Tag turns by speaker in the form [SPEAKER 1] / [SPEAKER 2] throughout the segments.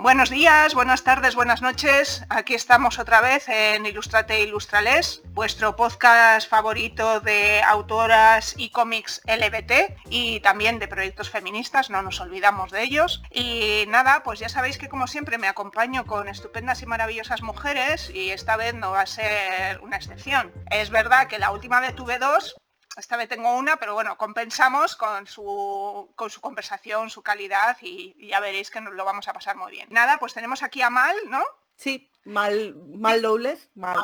[SPEAKER 1] Buenos días, buenas tardes, buenas noches. Aquí estamos otra vez en Ilustrate Ilustrales, vuestro podcast favorito de autoras y cómics LBT y también de proyectos feministas, no nos olvidamos de ellos. Y nada, pues ya sabéis que como siempre me acompaño con estupendas y maravillosas mujeres y esta vez no va a ser una excepción. Es verdad que la última vez tuve dos, esta vez tengo una, pero bueno, compensamos con su, con su conversación, su calidad y, ya veréis que nos lo vamos a pasar muy bien. Nada, pues tenemos aquí a Mal, ¿no?
[SPEAKER 2] Sí, mal, mal dobles, mal.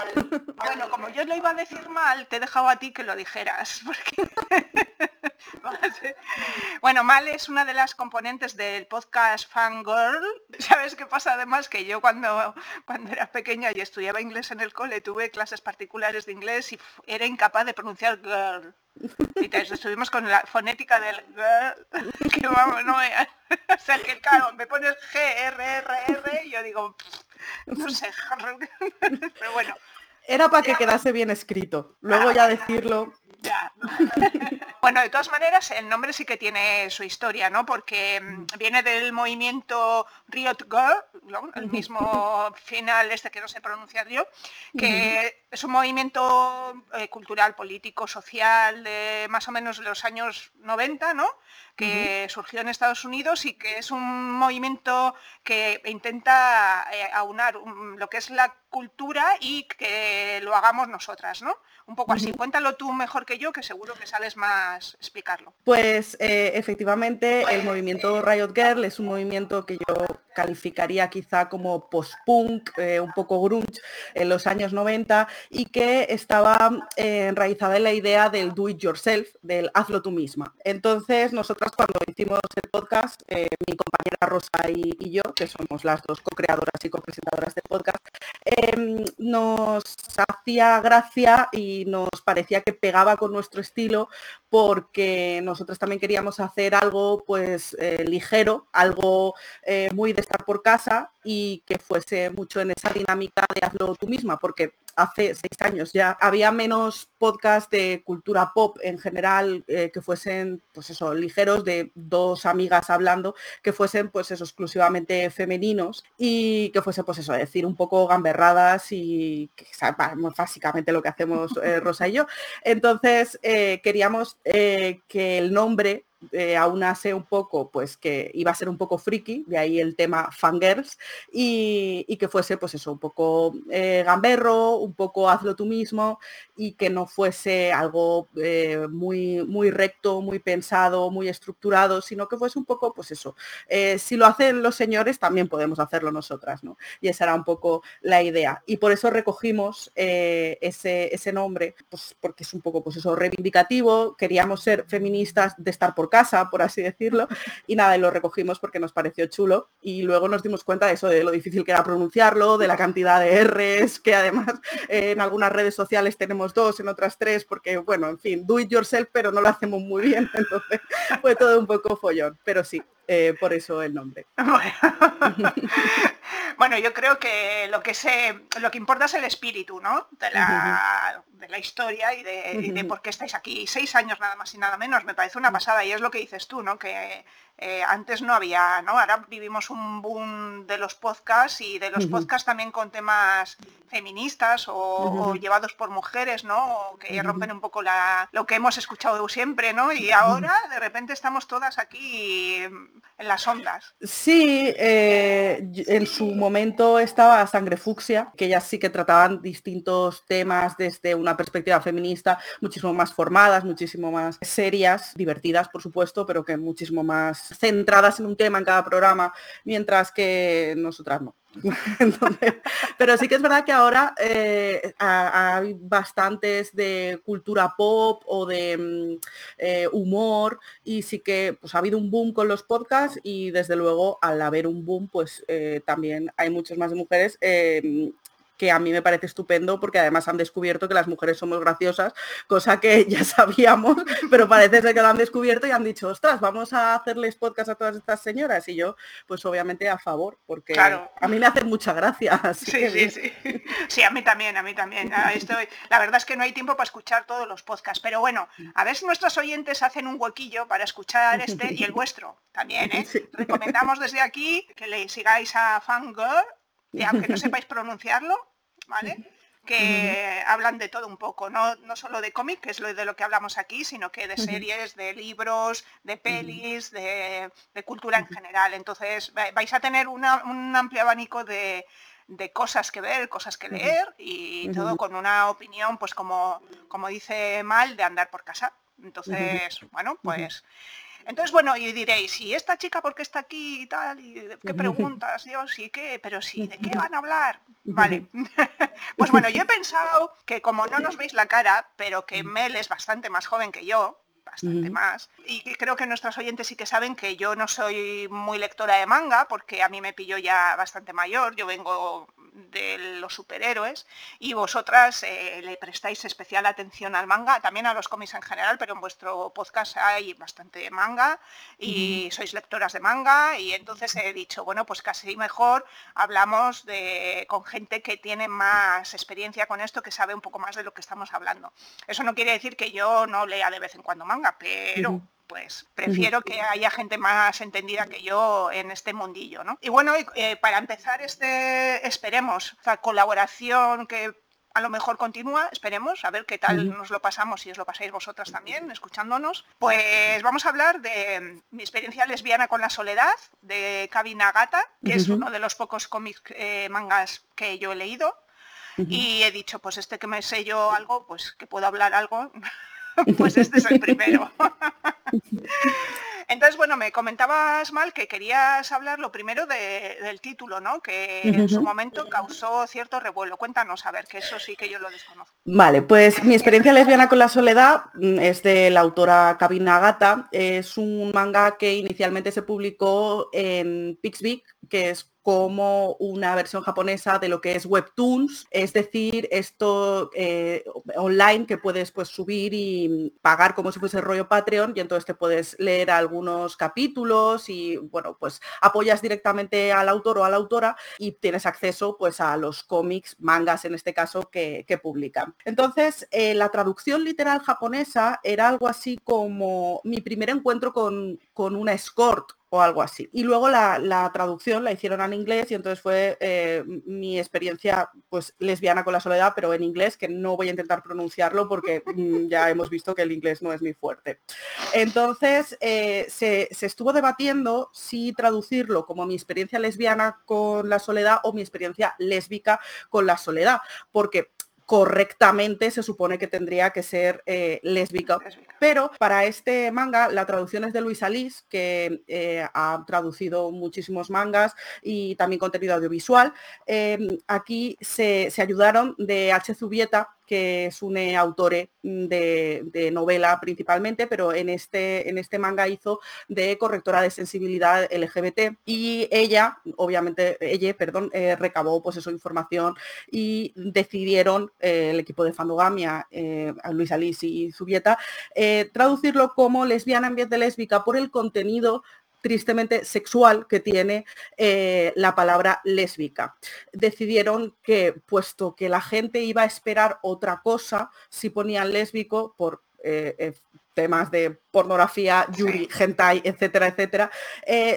[SPEAKER 1] Bueno, como yo lo iba a decir mal, te he dejado a ti que lo dijeras. Porque... bueno, Mal es una de las componentes del podcast Fangirl. ¿Sabes qué pasa además? Que yo cuando, cuando era pequeña y estudiaba inglés en el cole, tuve clases particulares de inglés y era incapaz de pronunciar girl. Y estuvimos con la fonética del girl, que vamos, no O sea, que claro, me pones G, R, R, R y yo digo, no sé, pero bueno.
[SPEAKER 2] Era para que quedase bien escrito. Luego ya decirlo.
[SPEAKER 1] bueno, de todas maneras, el nombre sí que tiene su historia, ¿no? Porque mm, viene del movimiento Riot Girl, el mismo final este que no sé pronunciar yo, que es un movimiento eh, cultural, político, social de más o menos los años 90, ¿no? Que surgió en Estados Unidos y que es un movimiento que intenta eh, aunar lo que es la cultura y que lo hagamos nosotras, ¿no? Un poco así. Cuéntalo tú mejor que yo, que seguro que sabes más explicarlo.
[SPEAKER 2] Pues eh, efectivamente el movimiento Riot Girl es un movimiento que yo calificaría quizá como post-punk, eh, un poco grunge en los años 90 y que estaba enraizada en la idea del do it yourself, del hazlo tú misma. Entonces nosotros cuando hicimos el podcast, eh, mi compañera Rosa y, yo, que somos las dos co-creadoras y co-presentadoras del podcast, em, nos hacía gracia y nos parecía que pegaba con nuestro estilo porque nosotros también queríamos hacer algo pues eh, ligero, algo eh, muy de estar por casa y que fuese mucho en esa dinámica de hazlo tú misma, porque hace seis años ya había menos podcast de cultura pop en general que fuesen pues eso ligeros de dos amigas hablando que fuesen pues eso exclusivamente femeninos y que fuese pues eso decir un poco gamberradas y que básicamente lo que hacemos eh, Rosa y yo. Entonces eh, queríamos que el nombre eh, aunase un poco, pues que iba a ser un poco friki, de ahí el tema fangirls, y, que fuese pues eso, un poco eh, gamberro, un poco hazlo tú mismo, y que no fuese algo eh, muy, muy recto, muy pensado, muy estructurado, sino que fuese un poco, pues eso, si lo hacen los señores, también podemos hacerlo nosotras, ¿no? Y esa era un poco la idea. Y por eso recogimos ese, ese nombre, pues porque es un poco, pues eso, reivindicativo, queríamos ser feministas de estar por casa, por así decirlo, y nada, y lo recogimos porque nos pareció chulo y luego nos dimos cuenta de eso, de lo difícil que era pronunciarlo, de la cantidad de R's, que además eh, en algunas redes sociales tenemos dos, en otras tres, porque bueno, en fin, do it yourself, pero no lo hacemos muy bien, entonces fue todo un poco follón, pero sí, eh, por eso el nombre.
[SPEAKER 1] Bueno. yo creo que lo que sé, lo que importa es el espíritu, ¿no? De la, de la historia y de, de, por qué estáis aquí. Seis años nada más y nada menos, me parece una pasada y es lo que dices tú, ¿no? Que eh, antes no había, ¿no? Ahora vivimos un boom de los podcasts y de los podcasts también con temas feministas o, llevados por mujeres, ¿no? que rompen un poco la, lo que hemos escuchado siempre, ¿no? Y ahora de repente estamos todas aquí en las ondas.
[SPEAKER 2] Sí, eh, en su momento estaba Sangre Fucsia, que ellas sí que trataban distintos temas desde una perspectiva feminista, muchísimo más formadas, muchísimo más serias, divertidas, por supuesto, pero que muchísimo más centradas en un tema en cada programa, mientras que nosotras no. pero sí que es verdad que ahora eh, hay bastantes de cultura pop o de mm, eh, humor y sí que pues, ha habido un boom con los podcasts y desde luego al haber un boom pues eh, también hay muchas más mujeres que a mí me parece estupendo porque además han descubierto que las mujeres somos graciosas, cosa que ya sabíamos, pero parece ser que lo han descubierto y han dicho, ostras, vamos a hacerles podcast a todas estas señoras. Y yo, pues obviamente a favor, porque a mí me hace mucha gracia.
[SPEAKER 1] Sí, sí, sí. Sí, a mí también, a mí también. Ah, estoy... La verdad es que no hay tiempo para escuchar todos los podcasts, pero bueno, a ver si nuestros oyentes hacen un huequillo para escuchar este y el vuestro también. ¿eh? Recomendamos desde aquí que le sigáis a Fangirl aunque no sepáis pronunciarlo, ¿vale? que hablan de todo un poco, no, no solo de cómic, que es lo de lo que hablamos aquí, sino que de series, de libros, de pelis, de, cultura en general. Entonces vais a tener un amplio abanico de, cosas que ver, cosas que leer y todo con una opinión, pues como, como dice Mal, de andar por casa. Entonces, bueno, pues entonces, bueno, y diréis, ¿y esta chica por qué está aquí y tal? ¿Y qué preguntas? Yo sí, ¿qué? Pero sí, ¿de qué van a hablar? Vale. pues bueno, yo he pensado que como no nos veis la cara, pero que Mel es bastante más joven que yo, bastante más. Y creo que nuestros oyentes sí que saben que yo no soy muy lectora de manga, porque a mí me pilló ya bastante mayor, yo vengo de los superhéroes y vosotras eh, le prestáis especial atención al manga, también a los cómics en general, pero en vuestro podcast hay bastante manga y sois lectoras de manga y entonces he dicho, bueno, pues casi mejor hablamos de, con gente que tiene más experiencia con esto, que sabe un poco más de lo que estamos hablando. Eso no quiere decir que yo no lea de vez en cuando manga, pero pues prefiero que haya gente más entendida que yo en este mundillo, ¿no? Y bueno, eh, para empezar este, esperemos, la colaboración que a lo mejor continúa, esperemos, a ver qué tal nos lo pasamos, si os lo pasáis vosotras también, escuchándonos. Pues vamos a hablar de mi experiencia lesbiana con la soledad, de Kabi Nagata, que es uno de los pocos cómics eh, mangas que yo he leído. Y he dicho, pues este que me sé yo algo, pues que puedo hablar algo, pues este es el primero. Entonces, bueno, me comentabas mal que querías hablar lo primero del título, ¿no? Que en su momento causó cierto revuelo. Cuéntanos, a ver, que eso sí que yo lo desconozco.
[SPEAKER 2] Vale, pues mi experiencia lesbiana con la soledad mm, es de la autora Kabina Gata. Es un manga que inicialmente se publicó en Pixbic, que es como una versión japonesa de lo que es Webtoons, es decir, esto eh, online que puedes pues, subir y pagar como si fuese rollo Patreon y entonces te puedes leer algunos capítulos y bueno, pues apoyas directamente al autor o a la autora y tienes acceso pues a los cómics, mangas en este caso, que, publican. Entonces, eh, la traducción literal japonesa era algo así como mi primer encuentro con, con una escort o algo así. Y luego la, traducción la hicieron en inglés y entonces fue eh, mi experiencia pues lesbiana con la soledad, pero en inglés, que no voy a intentar pronunciarlo porque mm, ya hemos visto que el inglés no es muy fuerte. Entonces eh, se, se estuvo debatiendo si traducirlo como mi experiencia lesbiana con la soledad o mi experiencia lésbica con la soledad, porque correctamente se supone que tendría que ser eh, lésbica. Pero para este manga la traducción es de Luisa Liz, que eh, ha traducido muchísimos mangas y también contenido audiovisual. Em, aquí se, se, ayudaron de H. Zubieta, que es un eh, autor de, novela principalmente, pero en este, en este manga hizo de correctora de sensibilidad LGBT y ella, obviamente, ella, perdón, eh, recabó pues eso, información y decidieron eh, el equipo de Fandogamia, Luisa Liz y Zubieta, traducirlo como lesbiana en vez de lésbica por el contenido tristemente sexual que tiene eh, la palabra lésbica. Decidieron que, puesto que la gente iba a esperar otra cosa, si ponían lésbico por eh, eh, temas de pornografía, yuri, hentai, etcétera, etcétera,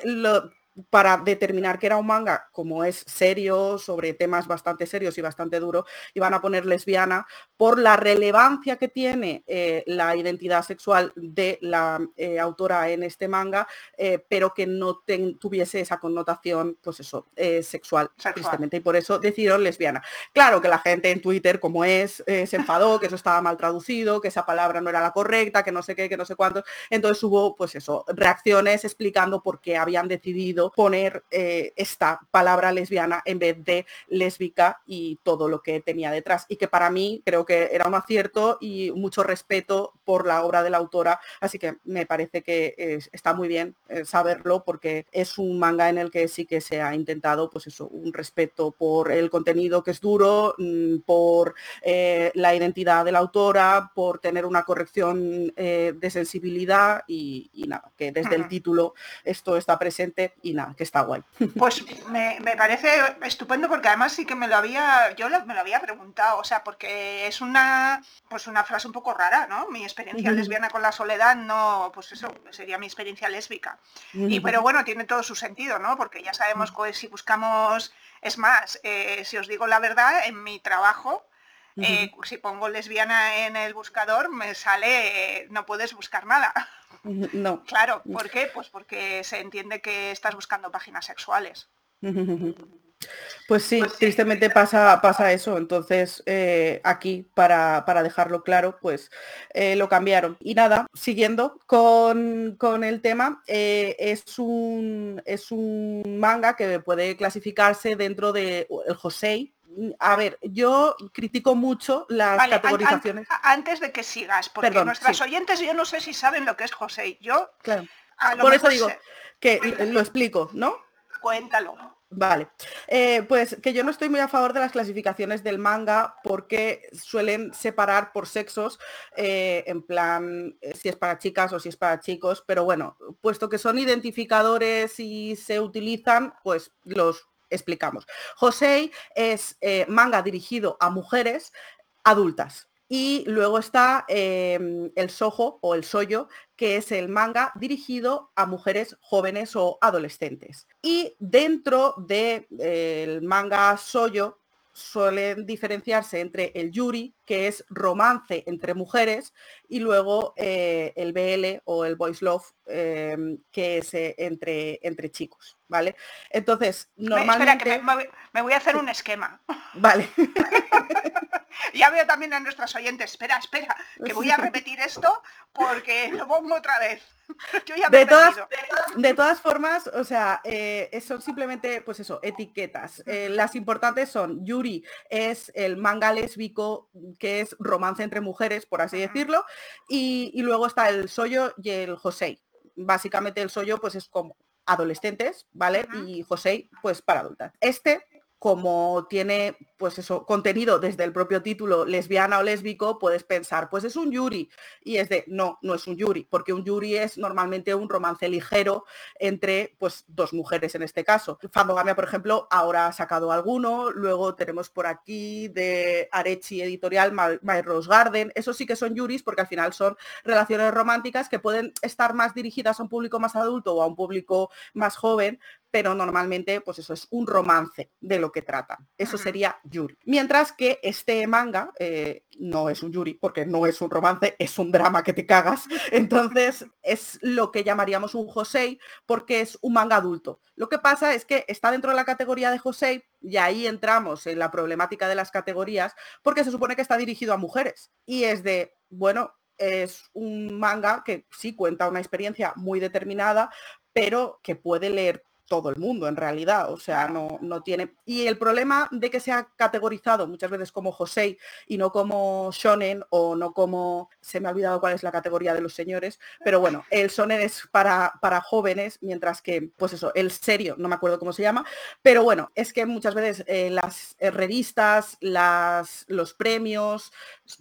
[SPEAKER 2] lo, para determinar que era un manga, como es serio, sobre temas bastante serios y bastante duro, iban a poner lesbiana por la relevancia que tiene eh, la identidad sexual de la eh, autora en este manga, eh, pero que no tuviese esa connotación, pues eso, sexual, tristemente, y por eso decidieron lesbiana. Claro que la gente en Twitter, como es, se enfadó, que eso estaba mal traducido, que esa palabra no era la correcta, que no sé qué, que no sé cuánto, entonces hubo, pues eso, reacciones explicando por qué habían decidido poner eh, esta palabra lesbiana en vez de lésbica y todo lo que tenía detrás. Y que para mí creo que era un acierto y mucho respeto por la obra de la autora. Así que me parece que está muy bien eh, saberlo porque es un manga en el que sí que se ha intentado, pues eso, un respeto por el contenido que es duro, mm, por eh, la identidad de la autora, por tener una corrección de sensibilidad y, nada, que desde el título esto está presente y que está guay.
[SPEAKER 1] Pues me, parece estupendo porque además sí que me lo había, yo me lo había preguntado, o sea, porque es una, pues una frase un poco rara, ¿no? Mi experiencia lesbiana con la soledad, no, pues eso, sería mi experiencia lésbica. Y pero bueno, tiene todo su sentido, ¿no? Porque ya sabemos que si buscamos, es más, eh, si os digo la verdad, en mi trabajo, eh, si pongo lesbiana en el buscador, me sale, no puedes buscar nada.
[SPEAKER 2] No.
[SPEAKER 1] Claro, ¿por qué? Pues porque se entiende que estás buscando páginas sexuales.
[SPEAKER 2] Pues sí, pues tristemente pasa, pasa eso. Entonces, eh, aquí, para, dejarlo claro, pues eh, lo cambiaron. Y nada, siguiendo con, el tema, eh, es, un, es un manga que puede clasificarse dentro del el Josei, a ver, yo critico mucho las categorizaciones.
[SPEAKER 1] antes de que sigas, porque nuestras oyentes yo no sé si saben lo que es José. Yo,
[SPEAKER 2] claro. Por eso digo que lo explico, ¿no?
[SPEAKER 1] Cuéntalo.
[SPEAKER 2] Vale, eh, pues que yo no estoy muy a favor de las clasificaciones del manga porque suelen separar por sexos, eh, en plan eh, si es para chicas o si es para chicos, pero bueno, puesto que son identificadores y se utilizan, pues los explicamos. Josei es manga dirigido a mujeres adultas. Y luego está em, el sojo o el soyo, que es el manga dirigido a mujeres jóvenes o adolescentes. Y dentro del de, manga soyo suelen diferenciarse entre el yuri, que es romance entre mujeres, y luego eh, el BL o el boys love, em, que es eh, entre, entre chicos, ¿vale? Entonces, normalmente...
[SPEAKER 1] me, voy a hacer un esquema.
[SPEAKER 2] Vale.
[SPEAKER 1] ya veo también a nuestras oyentes, espera, espera, que voy a repetir esto porque lo pongo otra vez.
[SPEAKER 2] de, todas, de todas formas, o sea, eh, son simplemente, pues eso, etiquetas. Eh, las importantes son, Yuri es el manga lésbico, que es romance entre mujeres, por así decirlo, y, luego está el Soyo y el Josei. Básicamente el Soyo, pues es como adolescentes, ¿vale? Y Josei, pues para adultas. Este como tiene pues eso, contenido desde el propio título lesbiana o lésbico, puedes pensar, pues es un yuri. Y es de, no, no es un yuri, porque un yuri es normalmente un romance ligero entre pues dos mujeres en este caso. Fandogamia, por ejemplo, ahora ha sacado alguno, luego tenemos por aquí de Arechi Editorial, My, Rose Garden, eso sí que son yuris porque al final son relaciones románticas que pueden estar más dirigidas a un público más adulto o a un público más joven, pero normalmente pues eso es un romance de lo que tratan. Eso sería yuri. Mientras que este manga eh, no es un yuri porque no es un romance, es un drama que te cagas. Entonces es lo que llamaríamos un josei porque es un manga adulto. Lo que pasa es que está dentro de la categoría de josei y ahí entramos en la problemática de las categorías porque se supone que está dirigido a mujeres y es de, bueno, es un manga que sí cuenta una experiencia muy determinada, pero que puede leer todo el mundo en realidad, o sea, no, no tiene... Y el problema de que sea categorizado muchas veces como Josei y no como Shonen o no como... Se me ha olvidado cuál es la categoría de los señores, pero bueno, el Shonen es para, para jóvenes, mientras que, pues eso, el serio, no me acuerdo cómo se llama, pero bueno, es que muchas veces eh, las eh, revistas, las, los premios,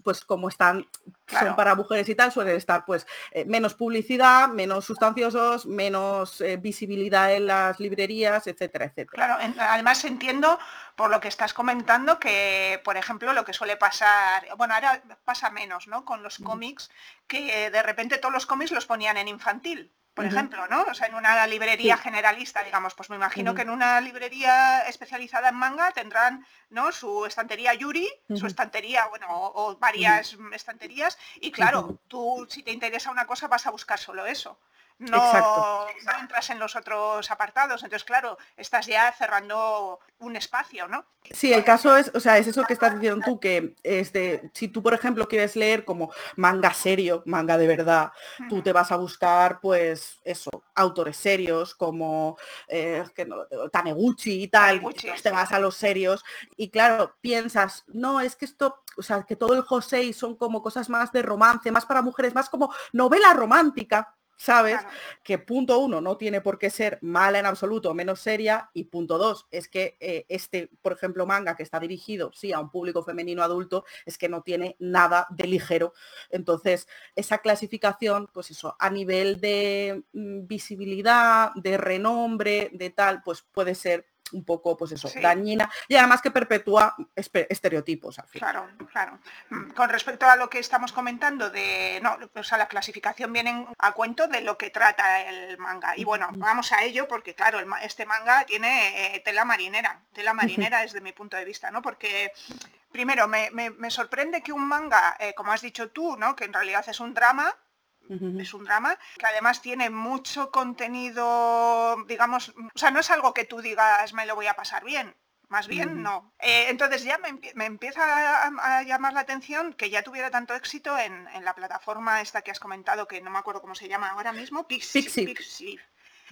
[SPEAKER 2] pues como están son para mujeres y tal, suelen estar pues eh, menos publicidad, menos sustanciosos, menos eh, visibilidad en las librerías, etcétera, etcétera.
[SPEAKER 1] Claro, además entiendo por lo que estás comentando que, por ejemplo, lo que suele pasar, bueno, ahora pasa menos, ¿no? Con los cómics, que de repente todos los cómics los ponían en infantil. por ejemplo, ¿no? O sea, en una librería generalista, digamos, pues me imagino que en una librería especializada en manga tendrán, ¿no? Su estantería Yuri, su estantería, bueno, o, varias estanterías, y claro, tú si te interesa una cosa vas a buscar solo eso no, entras en los otros apartados. Entonces, claro, estás ya cerrando un espacio, ¿no?
[SPEAKER 2] Sí, el caso es, o sea, es eso que estás diciendo tú, que este, si tú, por ejemplo, quieres leer como manga serio, manga de verdad, tú te vas a buscar, pues, eso, autores serios como eh, que no, Taneguchi y tal, te vas a los serios, y claro, piensas, no, es que esto, o sea, que todo el José son como cosas más de romance, más para mujeres, más como novela romántica, ¿sabes? Que punto uno, no tiene por qué ser mala en absoluto, menos seria, y punto dos, es que eh, este, por ejemplo, manga que está dirigido, sí, a un público femenino adulto, es que no tiene nada de ligero. Entonces, esa clasificación, pues eso, a nivel de mm, visibilidad, de renombre, de tal, pues puede ser un poco, pues eso, dañina y además que perpetúa estereotipos al
[SPEAKER 1] Claro, claro. Mm, con respecto a lo que estamos comentando de, no, o sea, la clasificación viene a cuento de lo que trata el manga. Y bueno, vamos a ello porque claro, este manga tiene eh, tela marinera, tela marinera desde mi punto de vista, ¿no? Porque primero me, sorprende que un manga, eh, como has dicho tú, ¿no? Que en realidad es un drama, es un drama que además tiene mucho contenido, digamos, o sea, no es algo que tú digas me lo voy a pasar bien. Más bien, no. Eh, entonces ya me, empieza a, llamar la atención que ya tuviera tanto éxito en, la plataforma esta que has comentado, que no me acuerdo cómo se llama ahora mismo,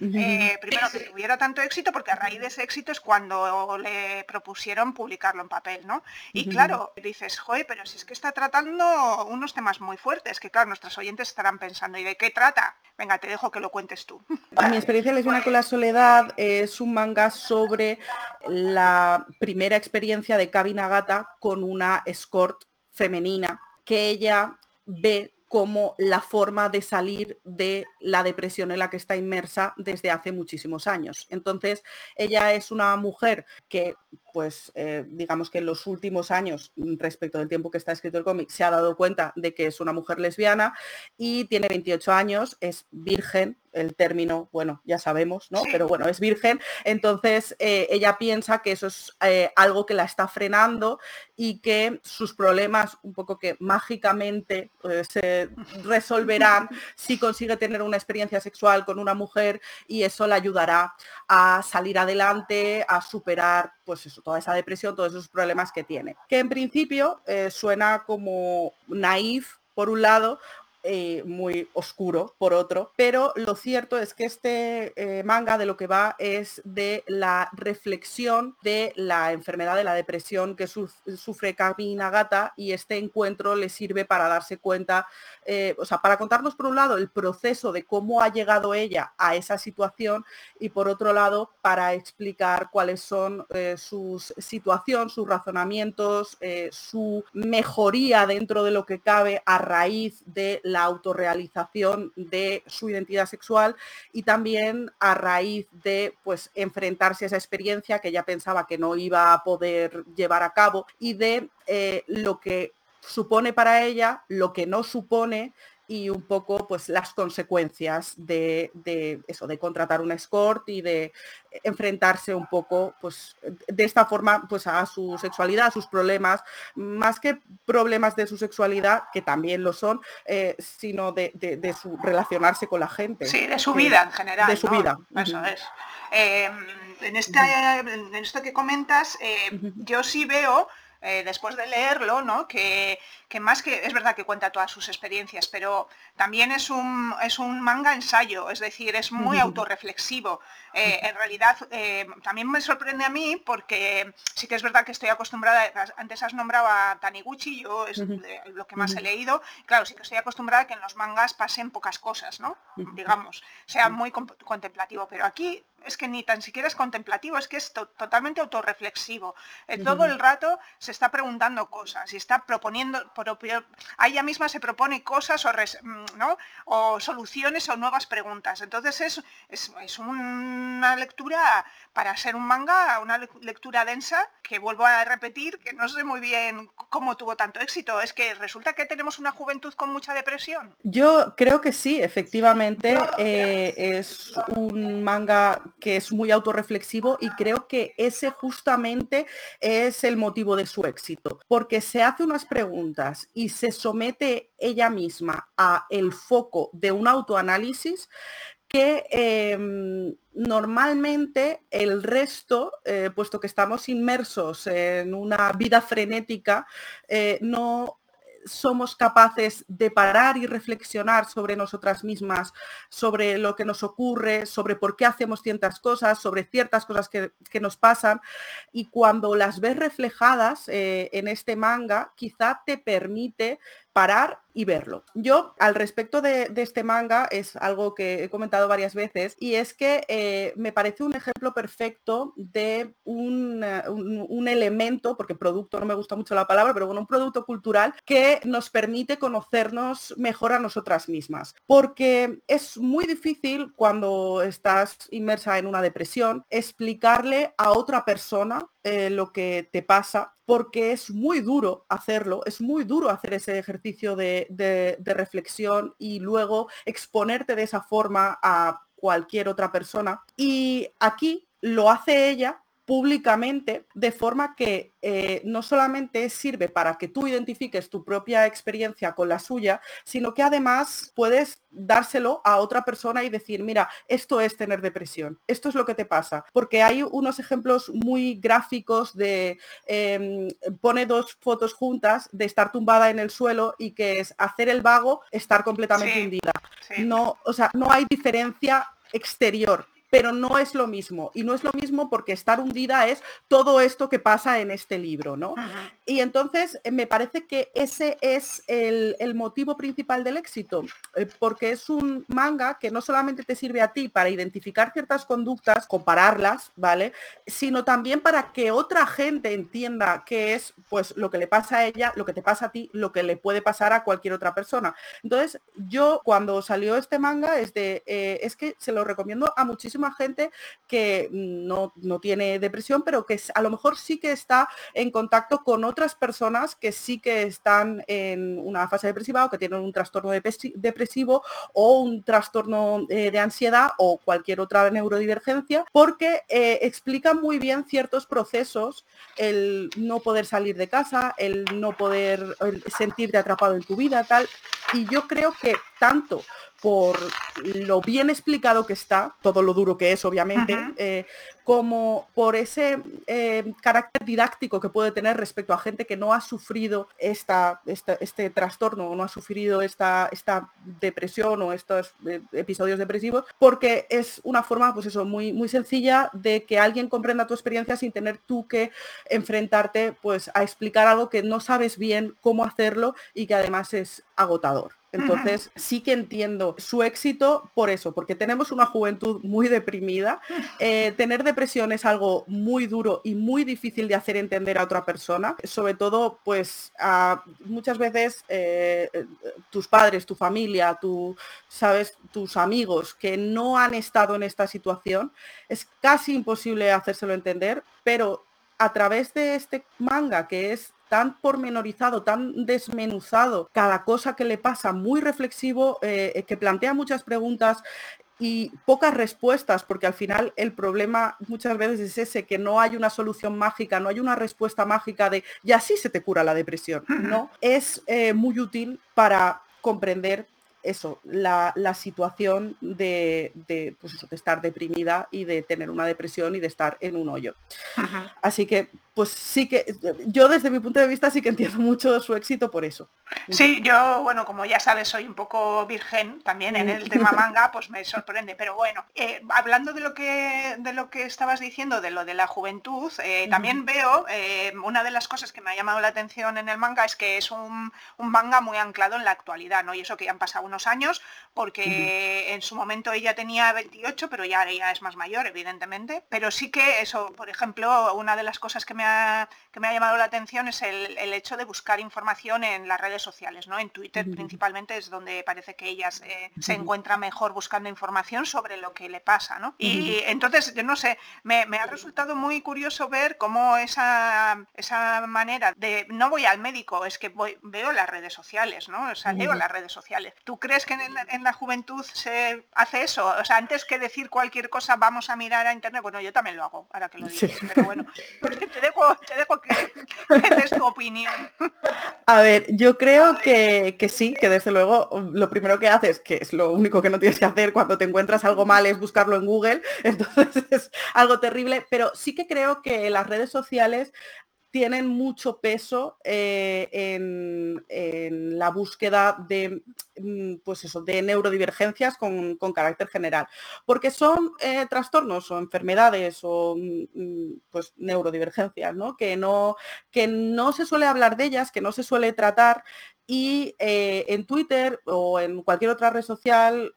[SPEAKER 1] Eh, primero que tuviera tanto éxito, porque a raíz de ese éxito es cuando le propusieron publicarlo en papel, ¿no? Y claro, dices, joder, pero si es que está tratando unos temas muy fuertes, que claro, nuestros oyentes estarán pensando, ¿y de qué trata? Venga, te dejo que lo cuentes tú.
[SPEAKER 2] Mi experiencia lesbiana con la soledad es un manga sobre la primera experiencia de Kabi Nagata con una escort femenina que ella ve como la forma de salir de la depresión en la que está inmersa desde hace muchísimos años. Entonces, ella es una mujer que pues eh, digamos que en los últimos años, mm, respecto del tiempo que está escrito el cómic, se ha dado cuenta de que es una mujer lesbiana y tiene 28 años, es virgen, el término, bueno, ya sabemos, ¿no? Pero bueno, es virgen, entonces eh, ella piensa que eso es eh, algo que la está frenando y que sus problemas un poco que mágicamente se resolverán si consigue tener una experiencia sexual con una mujer y eso la ayudará a salir adelante, a superar pues eso, toda esa depresión, todos esos problemas que tiene. Que en principio eh, suena como naif por un lado, eh, muy oscuro por otro, pero lo cierto es que este eh, manga de lo que va es de la reflexión de la enfermedad de la depresión que sufre Kami Nagata y este encuentro le sirve para darse cuenta, eh, o sea, para contarnos por un lado el proceso de cómo ha llegado ella a esa situación y por otro lado para explicar cuáles son sus situación, sus razonamientos, su mejoría dentro de lo que cabe a raíz de la la autorrealización de su identidad sexual y también a raíz de pues enfrentarse a esa experiencia que ella pensaba que no iba a poder llevar a cabo y de eh, lo que supone para ella, lo que no supone y un poco pues las consecuencias de, eso, de contratar un escort y de enfrentarse un poco pues de esta forma pues a su sexualidad, a sus problemas, más que problemas de su sexualidad, que también lo son, eh, sino de, su relacionarse con la gente.
[SPEAKER 1] Sí, de su vida en general.
[SPEAKER 2] De su vida.
[SPEAKER 1] Eso es. Em, en, esta, en esto que comentas, eh, yo sí veo eh, después de leerlo, ¿no? Que, más que, es verdad que cuenta todas sus experiencias, pero también es un, es un manga ensayo, es decir, es muy autorreflexivo. Eh, en realidad, eh, también me sorprende a mí porque sí que es verdad que estoy acostumbrada, antes has nombrado a Taniguchi, yo es lo que más he leído, claro, sí que estoy acostumbrada a que en los mangas pasen pocas cosas, ¿no? Digamos, sea muy contemplativo, pero aquí es que ni tan siquiera es contemplativo, es que es totalmente autorreflexivo. Eh, todo el rato se está preguntando cosas y está proponiendo, propio, a ella misma se propone cosas o, mm, ¿no? o soluciones o nuevas preguntas. Entonces es, es, es, una lectura, para ser un manga, una lectura densa, que vuelvo a repetir, que no sé muy bien cómo tuvo tanto éxito. Es que resulta que tenemos una juventud con mucha depresión.
[SPEAKER 2] Yo creo que sí, efectivamente. Eh, es un manga que es muy autorreflexivo y creo que ese justamente es el motivo de su éxito, porque se hace unas preguntas y se somete ella misma a el foco de un autoanálisis que em, normalmente el resto, eh, puesto que estamos inmersos en una vida frenética, eh, no somos capaces de parar y reflexionar sobre nosotras mismas, sobre lo que nos ocurre, sobre por qué hacemos ciertas cosas, sobre ciertas cosas que, nos pasan. Y cuando las ves reflejadas eh, en este manga, quizá te permite parar y verlo. Yo al respecto de, este manga es algo que he comentado varias veces y es que eh, me parece un ejemplo perfecto de eh, un, elemento, porque producto no me gusta mucho la palabra, pero bueno, un producto cultural que nos permite conocernos mejor a nosotras mismas. Porque es muy difícil cuando estás inmersa en una depresión explicarle a otra persona eh, lo que te pasa porque es muy duro hacerlo, es muy duro hacer ese ejercicio de, reflexión y luego exponerte de esa forma a cualquier otra persona. Y aquí lo hace ella públicamente, de forma que eh, no solamente sirve para que tú identifiques tu propia experiencia con la suya, sino que además puedes dárselo a otra persona y decir, mira, esto es tener depresión, esto es lo que te pasa. Porque hay unos ejemplos muy gráficos de, em, pone dos fotos juntas de estar tumbada en el suelo y que es hacer el vago, estar completamente hundida. No, o sea, no hay diferencia exterior pero no es lo mismo. Y no es lo mismo porque estar hundida es todo esto que pasa en este libro, ¿no? Y entonces eh, me parece que ese es el, motivo principal del éxito, eh, porque es un manga que no solamente te sirve a ti para identificar ciertas conductas, compararlas, ¿vale? Sino también para que otra gente entienda qué es pues lo que le pasa a ella, lo que te pasa a ti, lo que le puede pasar a cualquier otra persona. Entonces, yo cuando salió este manga es de, eh, es que se lo recomiendo a muchísimas gente que no, tiene depresión, pero que a lo mejor sí que está en contacto con otras personas que sí que están en una fase depresiva o que tienen un trastorno depresivo o un trastorno eh, de ansiedad o cualquier otra neurodivergencia, porque eh, explica muy bien ciertos procesos, el no poder salir de casa, el no poder sentirte atrapado en tu vida, tal. Y yo creo que tanto por lo bien explicado que está, todo lo duro que es, obviamente, eh, como por ese eh, carácter didáctico que puede tener respecto a gente que no ha sufrido esta, este trastorno o no ha sufrido esta, esta depresión o estos eh, episodios depresivos, porque es una forma, pues eso, muy, muy sencilla de que alguien comprenda tu experiencia sin tener tú que enfrentarte pues a explicar algo que no sabes bien cómo hacerlo y que además es agotador. Entonces sí que entiendo su éxito por eso, porque tenemos una juventud muy deprimida. Eh, tener depresión es algo muy duro y muy difícil de hacer entender a otra persona. Sobre todo, pues muchas veces eh, tus padres, tu familia, tu, sabes, tus amigos que no han estado en esta situación, es casi imposible hacérselo entender, pero a través de este manga que es tan pormenorizado, tan desmenuzado, cada cosa que le pasa, muy reflexivo, eh, que plantea muchas preguntas y pocas respuestas, porque al final el problema muchas veces es ese, que no hay una solución mágica, no hay una respuesta mágica de, y así se te cura la depresión, ¿no? Es eh, muy útil para comprender eso, la, situación de, pues de, estar deprimida y de tener una depresión y de estar en un hoyo. Así que pues sí que yo desde mi punto de vista sí que entiendo mucho su éxito por eso.
[SPEAKER 1] Sí, yo, bueno, como ya sabes, soy un poco virgen también en el tema manga, pues me sorprende. Pero bueno, eh, hablando de lo que de lo que estabas diciendo, de lo de la juventud, eh, también veo eh, una de las cosas que me ha llamado la atención en el manga es que es un, manga muy anclado en la actualidad, ¿no? Y eso que ya han pasado unos años, porque en su momento ella tenía 28, pero ya, ya es más mayor, evidentemente. Pero sí que eso, por ejemplo, una de las cosas que me ha, que me ha llamado la atención es el, hecho de buscar información en las redes sociales, ¿no? En Twitter principalmente es donde parece que ella se, encuentra mejor buscando información sobre lo que le pasa, ¿no? Y entonces, yo no sé, me, ha resultado muy curioso ver cómo esa, esa manera de no voy al médico, es que voy, veo las redes sociales, ¿no? O sea, leo las redes sociales. ¿Tú crees que en, la juventud se hace eso? O sea, antes que decir cualquier cosa, vamos a mirar a internet. Bueno, yo también lo hago, ahora que lo dices, pero bueno, te dejo, te dejo que, tu opinión.
[SPEAKER 2] A ver, yo creo que, que, sí, que desde luego lo primero que haces, que es lo único que no tienes que hacer cuando te encuentras algo mal, es buscarlo en Google, entonces es algo terrible, pero sí que creo que las redes sociales tienen mucho peso eh, en, la búsqueda de, mm, pues eso, de neurodivergencias con, carácter general, porque son eh, trastornos o enfermedades o mm, mm, pues, neurodivergencias, ¿no? Que, no, que no se suele hablar de ellas, que no se suele tratar y eh, en Twitter o en cualquier otra red social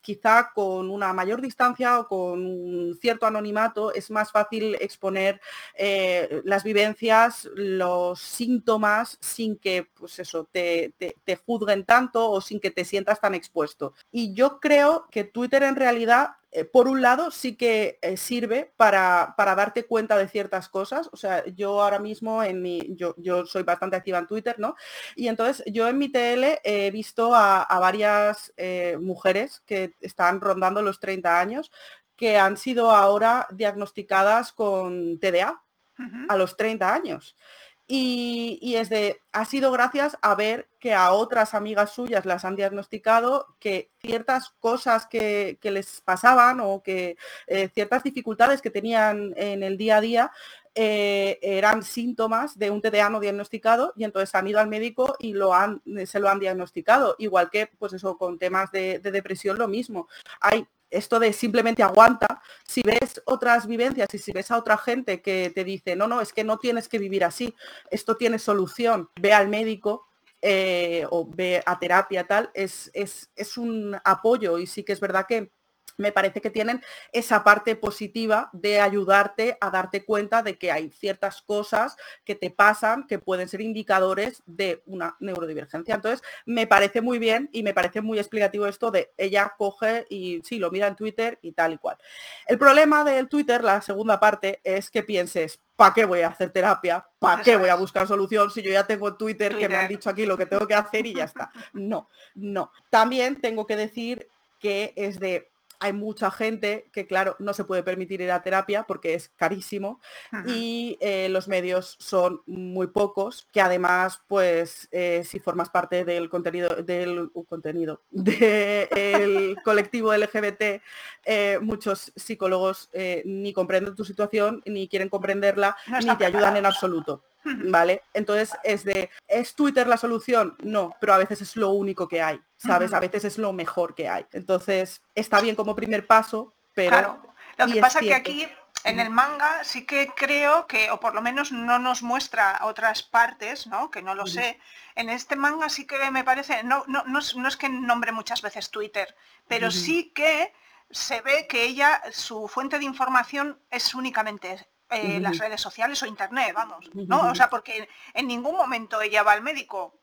[SPEAKER 2] quizá con una mayor distancia o con un cierto anonimato es más fácil exponer eh, las vivencias, los síntomas sin que pues eso, te, te, juzguen tanto o sin que te sientas tan expuesto. Y yo creo que Twitter en realidad eh, por un lado sí que eh, sirve para, darte cuenta de ciertas cosas. O sea, yo ahora mismo en mi, yo, soy bastante activa en Twitter, ¿no? Y entonces yo en mi TL he visto a, varias eh, mujeres que están rondando los 30 años que han sido ahora diagnosticadas con TDA a los 30 años. Y, es de, ha sido gracias a ver que a otras amigas suyas las han diagnosticado, que ciertas cosas que, les pasaban o que eh, ciertas dificultades que tenían en el día a día eh, eran síntomas de un TDA no diagnosticado y entonces han ido al médico y lo han, se lo han diagnosticado. Igual que, pues eso, con temas de, de depresión lo mismo. Hay esto de simplemente aguanta, si ves otras vivencias y si ves a otra gente que te dice, no, no, es que no tienes que vivir así, esto tiene solución, ve al médico eh, o ve a terapia, tal, es, es, es un apoyo. Y sí que es verdad que me parece que tienen esa parte positiva de ayudarte a darte cuenta de que hay ciertas cosas que te pasan que pueden ser indicadores de una neurodivergencia. Entonces, me parece muy bien y me parece muy explicativo esto de ella coge y sí, lo mira en Twitter y tal y cual. El problema del Twitter, la segunda parte, es que pienses, ¿para qué voy a hacer terapia? ¿Para qué voy a buscar solución si yo ya tengo Twitter que me han dicho aquí lo que tengo que hacer y ya está? No, no. También tengo que decir que es de hay mucha gente que, claro, no se puede permitir ir a terapia porque es carísimo y eh, los medios son muy pocos, que además, pues, eh, si formas parte del contenido, del uh, contenido, del colectivo LGBT, eh, muchos psicólogos ni comprenden tu situación, ni quieren comprenderla, ni te ayudan en absoluto. ¿Vale? Entonces es de, ¿es Twitter la solución? No, pero a veces es lo único que hay, ¿sabes? A veces es lo mejor que hay. Entonces está bien como primer paso, pero...
[SPEAKER 1] Claro. Lo que pasa es que aquí en el manga sí que creo que, o por lo menos no nos muestra otras partes, ¿no? Que no lo sé. En este manga sí que me parece, no, no, no, es, que nombre muchas veces Twitter, pero sí que se ve que ella, su fuente de información es únicamente eh, las redes sociales o internet, vamos, ¿no? O sea, porque en ningún momento ella va al médico.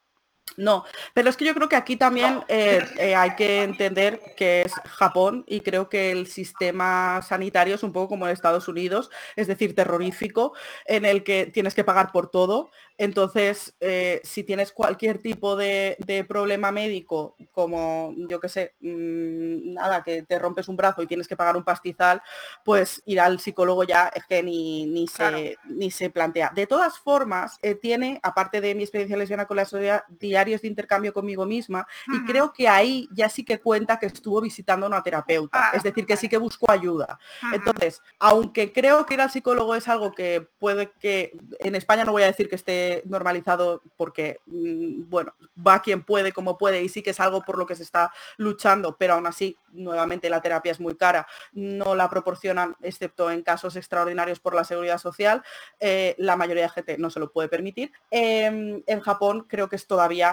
[SPEAKER 2] No, pero es que yo creo que aquí también eh, eh, hay que entender que es Japón y creo que el sistema sanitario es un poco como en Estados Unidos, es decir, terrorífico, en el que tienes que pagar por todo. Entonces, eh, si tienes cualquier tipo de, problema médico, como yo que sé, mm, nada, que te rompes un brazo y tienes que pagar un pastizal, pues ir al psicólogo ya es que ni, ni, se, ni se plantea. De todas formas, tiene, aparte de mi experiencia lesbiana con la sociedad, diarios de intercambio conmigo misma, y creo que ahí ya sí que cuenta que estuvo visitando a una terapeuta, es decir, que sí que buscó ayuda. Entonces, aunque creo que ir al psicólogo es algo que puede que, en España no voy a decir que esté normalizado porque, mm, bueno, va quien puede, como puede, y sí que es algo por lo que se está luchando, pero aún así, nuevamente la terapia es muy cara, no la proporcionan, excepto en casos extraordinarios por la seguridad social, eh, la mayoría de gente no se lo puede permitir. Em, en Japón creo que es todavía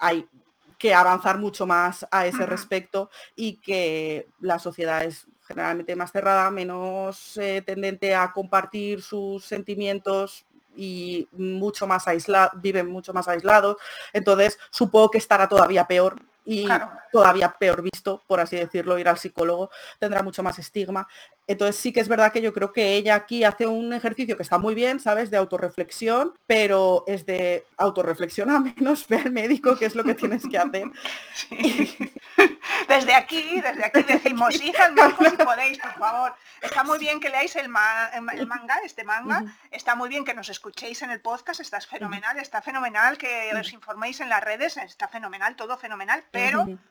[SPEAKER 2] hay que avanzar mucho más a ese respecto y que la sociedad es generalmente más cerrada, menos eh, tendente a compartir sus sentimientos y mucho más aislado, viven mucho más aislados. Entonces, supongo que estará todavía peor y todavía peor visto, por así decirlo, ir al psicólogo, tendrá mucho más estigma. Entonces sí que es verdad que yo creo que ella aquí hace un ejercicio que está muy bien, ¿sabes? De autorreflexión, pero es de autorreflexión a menos, ve al médico qué es lo que tienes que hacer.
[SPEAKER 1] Desde aquí, desde aquí decimos, hijas, si podéis, por favor. Está muy bien que leáis el, manga, este manga, está muy bien que nos escuchéis en el podcast, está fenomenal, está fenomenal que os informéis en las redes, está fenomenal, todo fenomenal, pero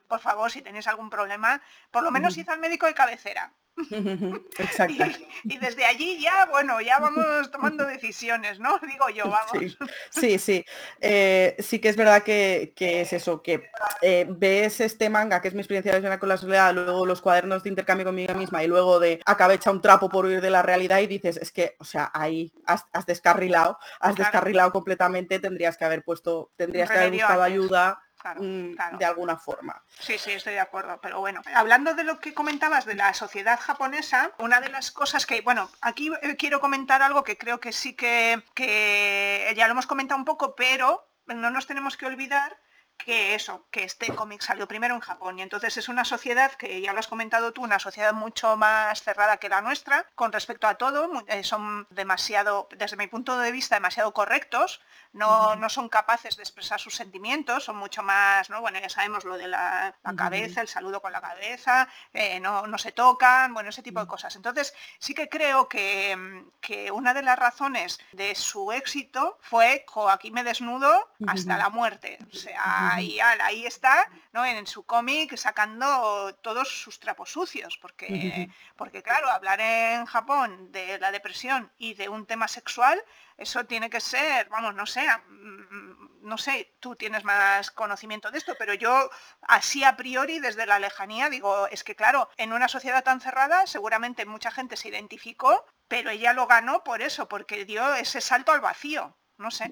[SPEAKER 1] por favor, si tenéis algún problema, por lo menos id al médico de cabecera.
[SPEAKER 2] Exacto.
[SPEAKER 1] Y, desde allí ya, bueno, ya vamos tomando decisiones, ¿no? Digo yo, vamos.
[SPEAKER 2] Sí, sí. Eh, sí, que es verdad que, es eso, que eh, ves este manga, que es mi experiencia de con la soledad, luego los cuadernos de intercambio conmigo misma y luego de acabé hecha un trapo por huir de la realidad y dices, es que, o sea, ahí has, descarrilado, has descarrilado completamente, tendrías que haber puesto, tendrías que haber buscado ayuda Mm, de alguna forma.
[SPEAKER 1] Sí, sí, estoy de acuerdo. Pero bueno, hablando de lo que comentabas de la sociedad japonesa, una de las cosas que, bueno, aquí eh, quiero comentar algo que creo que sí que, que ya lo hemos comentado un poco, pero no nos tenemos que olvidar que eso, que este cómic salió primero en Japón. Y entonces es una sociedad que ya lo has comentado tú, una sociedad mucho más cerrada que la nuestra con respecto a todo, eh, son demasiado, desde mi punto de vista, demasiado correctos, no, no son capaces de expresar sus sentimientos, son mucho más, ¿no? Bueno, ya sabemos lo de la, cabeza, el saludo con la cabeza, eh, no, no, se tocan, bueno, ese tipo de cosas. Entonces, sí que creo que, que una de las razones de su éxito fue, aquí me desnudo hasta la muerte. O sea, ahí, ahí está, ¿no? En, su cómic sacando todos sus trapos sucios, porque, porque claro, hablar en Japón de la depresión y de un tema sexual eso tiene que ser, vamos, no sé, no sé, tú tienes más conocimiento de esto, pero yo así a priori desde la lejanía digo, es que claro, en una sociedad tan cerrada seguramente mucha gente se identificó, pero ella lo ganó por eso, porque dio ese salto al vacío, no sé.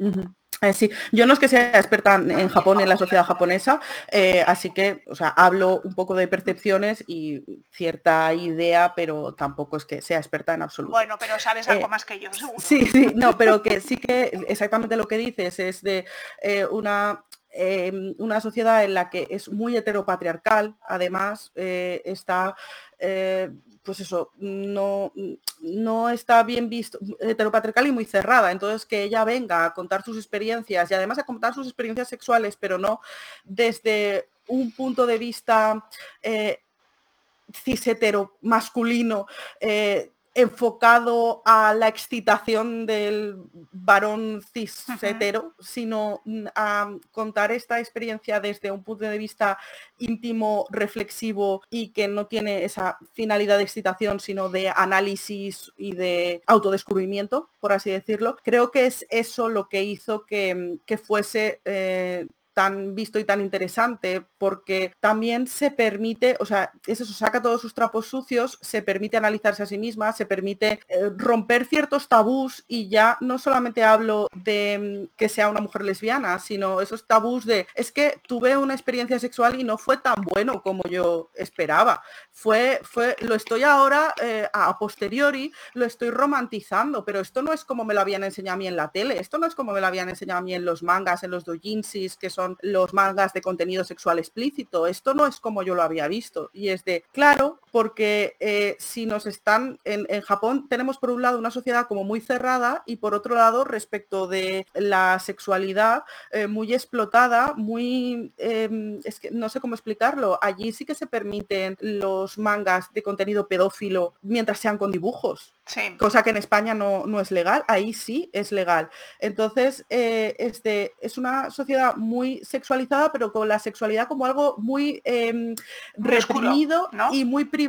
[SPEAKER 2] Eh, sí, yo no es que sea experta en Japón, en la sociedad japonesa, eh, así que, o sea, hablo un poco de percepciones y cierta idea, pero tampoco es que sea experta en absoluto.
[SPEAKER 1] Bueno, pero sabes algo eh, más que yo, seguro.
[SPEAKER 2] Sí, sí, no, pero que sí que exactamente lo que dices es de una em, una sociedad en la que es muy heteropatriarcal, además está pues eso, no, no está bien visto, heteropatriarcal y muy cerrada. Entonces, que ella venga a contar sus experiencias y además a contar sus experiencias sexuales, pero no desde un punto de vista eh, cis hetero masculino, eh, enfocado a la excitación del varón cis hetero, sino mm, a contar esta experiencia desde un punto de vista íntimo, reflexivo y que no tiene esa finalidad de excitación, sino de análisis y de autodescubrimiento, por así decirlo. Creo que es eso lo que hizo que, mm, fuese eh, tan visto y tan interesante, porque también se permite, o sea, eso saca todos sus trapos sucios, se permite analizarse a sí misma, se permite eh, romper ciertos tabús y ya no solamente hablo de mm, que sea una mujer lesbiana, sino esos tabús de, es que tuve una experiencia sexual y no fue tan bueno como yo esperaba. Fue, fue, lo estoy ahora eh, a posteriori, lo estoy romantizando, pero esto no es como me lo habían enseñado a mí en la tele, esto no es como me lo habían enseñado a mí en los mangas, en los dojinsis, que son los mangas de contenido sexual explícito. Esto no es como yo lo había visto. Y es de, claro, porque eh, si nos están, en, Japón tenemos por un lado una sociedad como muy cerrada y por otro lado respecto de la sexualidad eh, muy explotada, muy, em, es que no sé cómo explicarlo, allí sí que se permiten los mangas de contenido pedófilo mientras sean con dibujos. Cosa que en España no, no, es legal, ahí sí es legal. Entonces, eh, este, es una sociedad muy sexualizada, pero con la sexualidad como algo muy eh, reprimido y muy privado,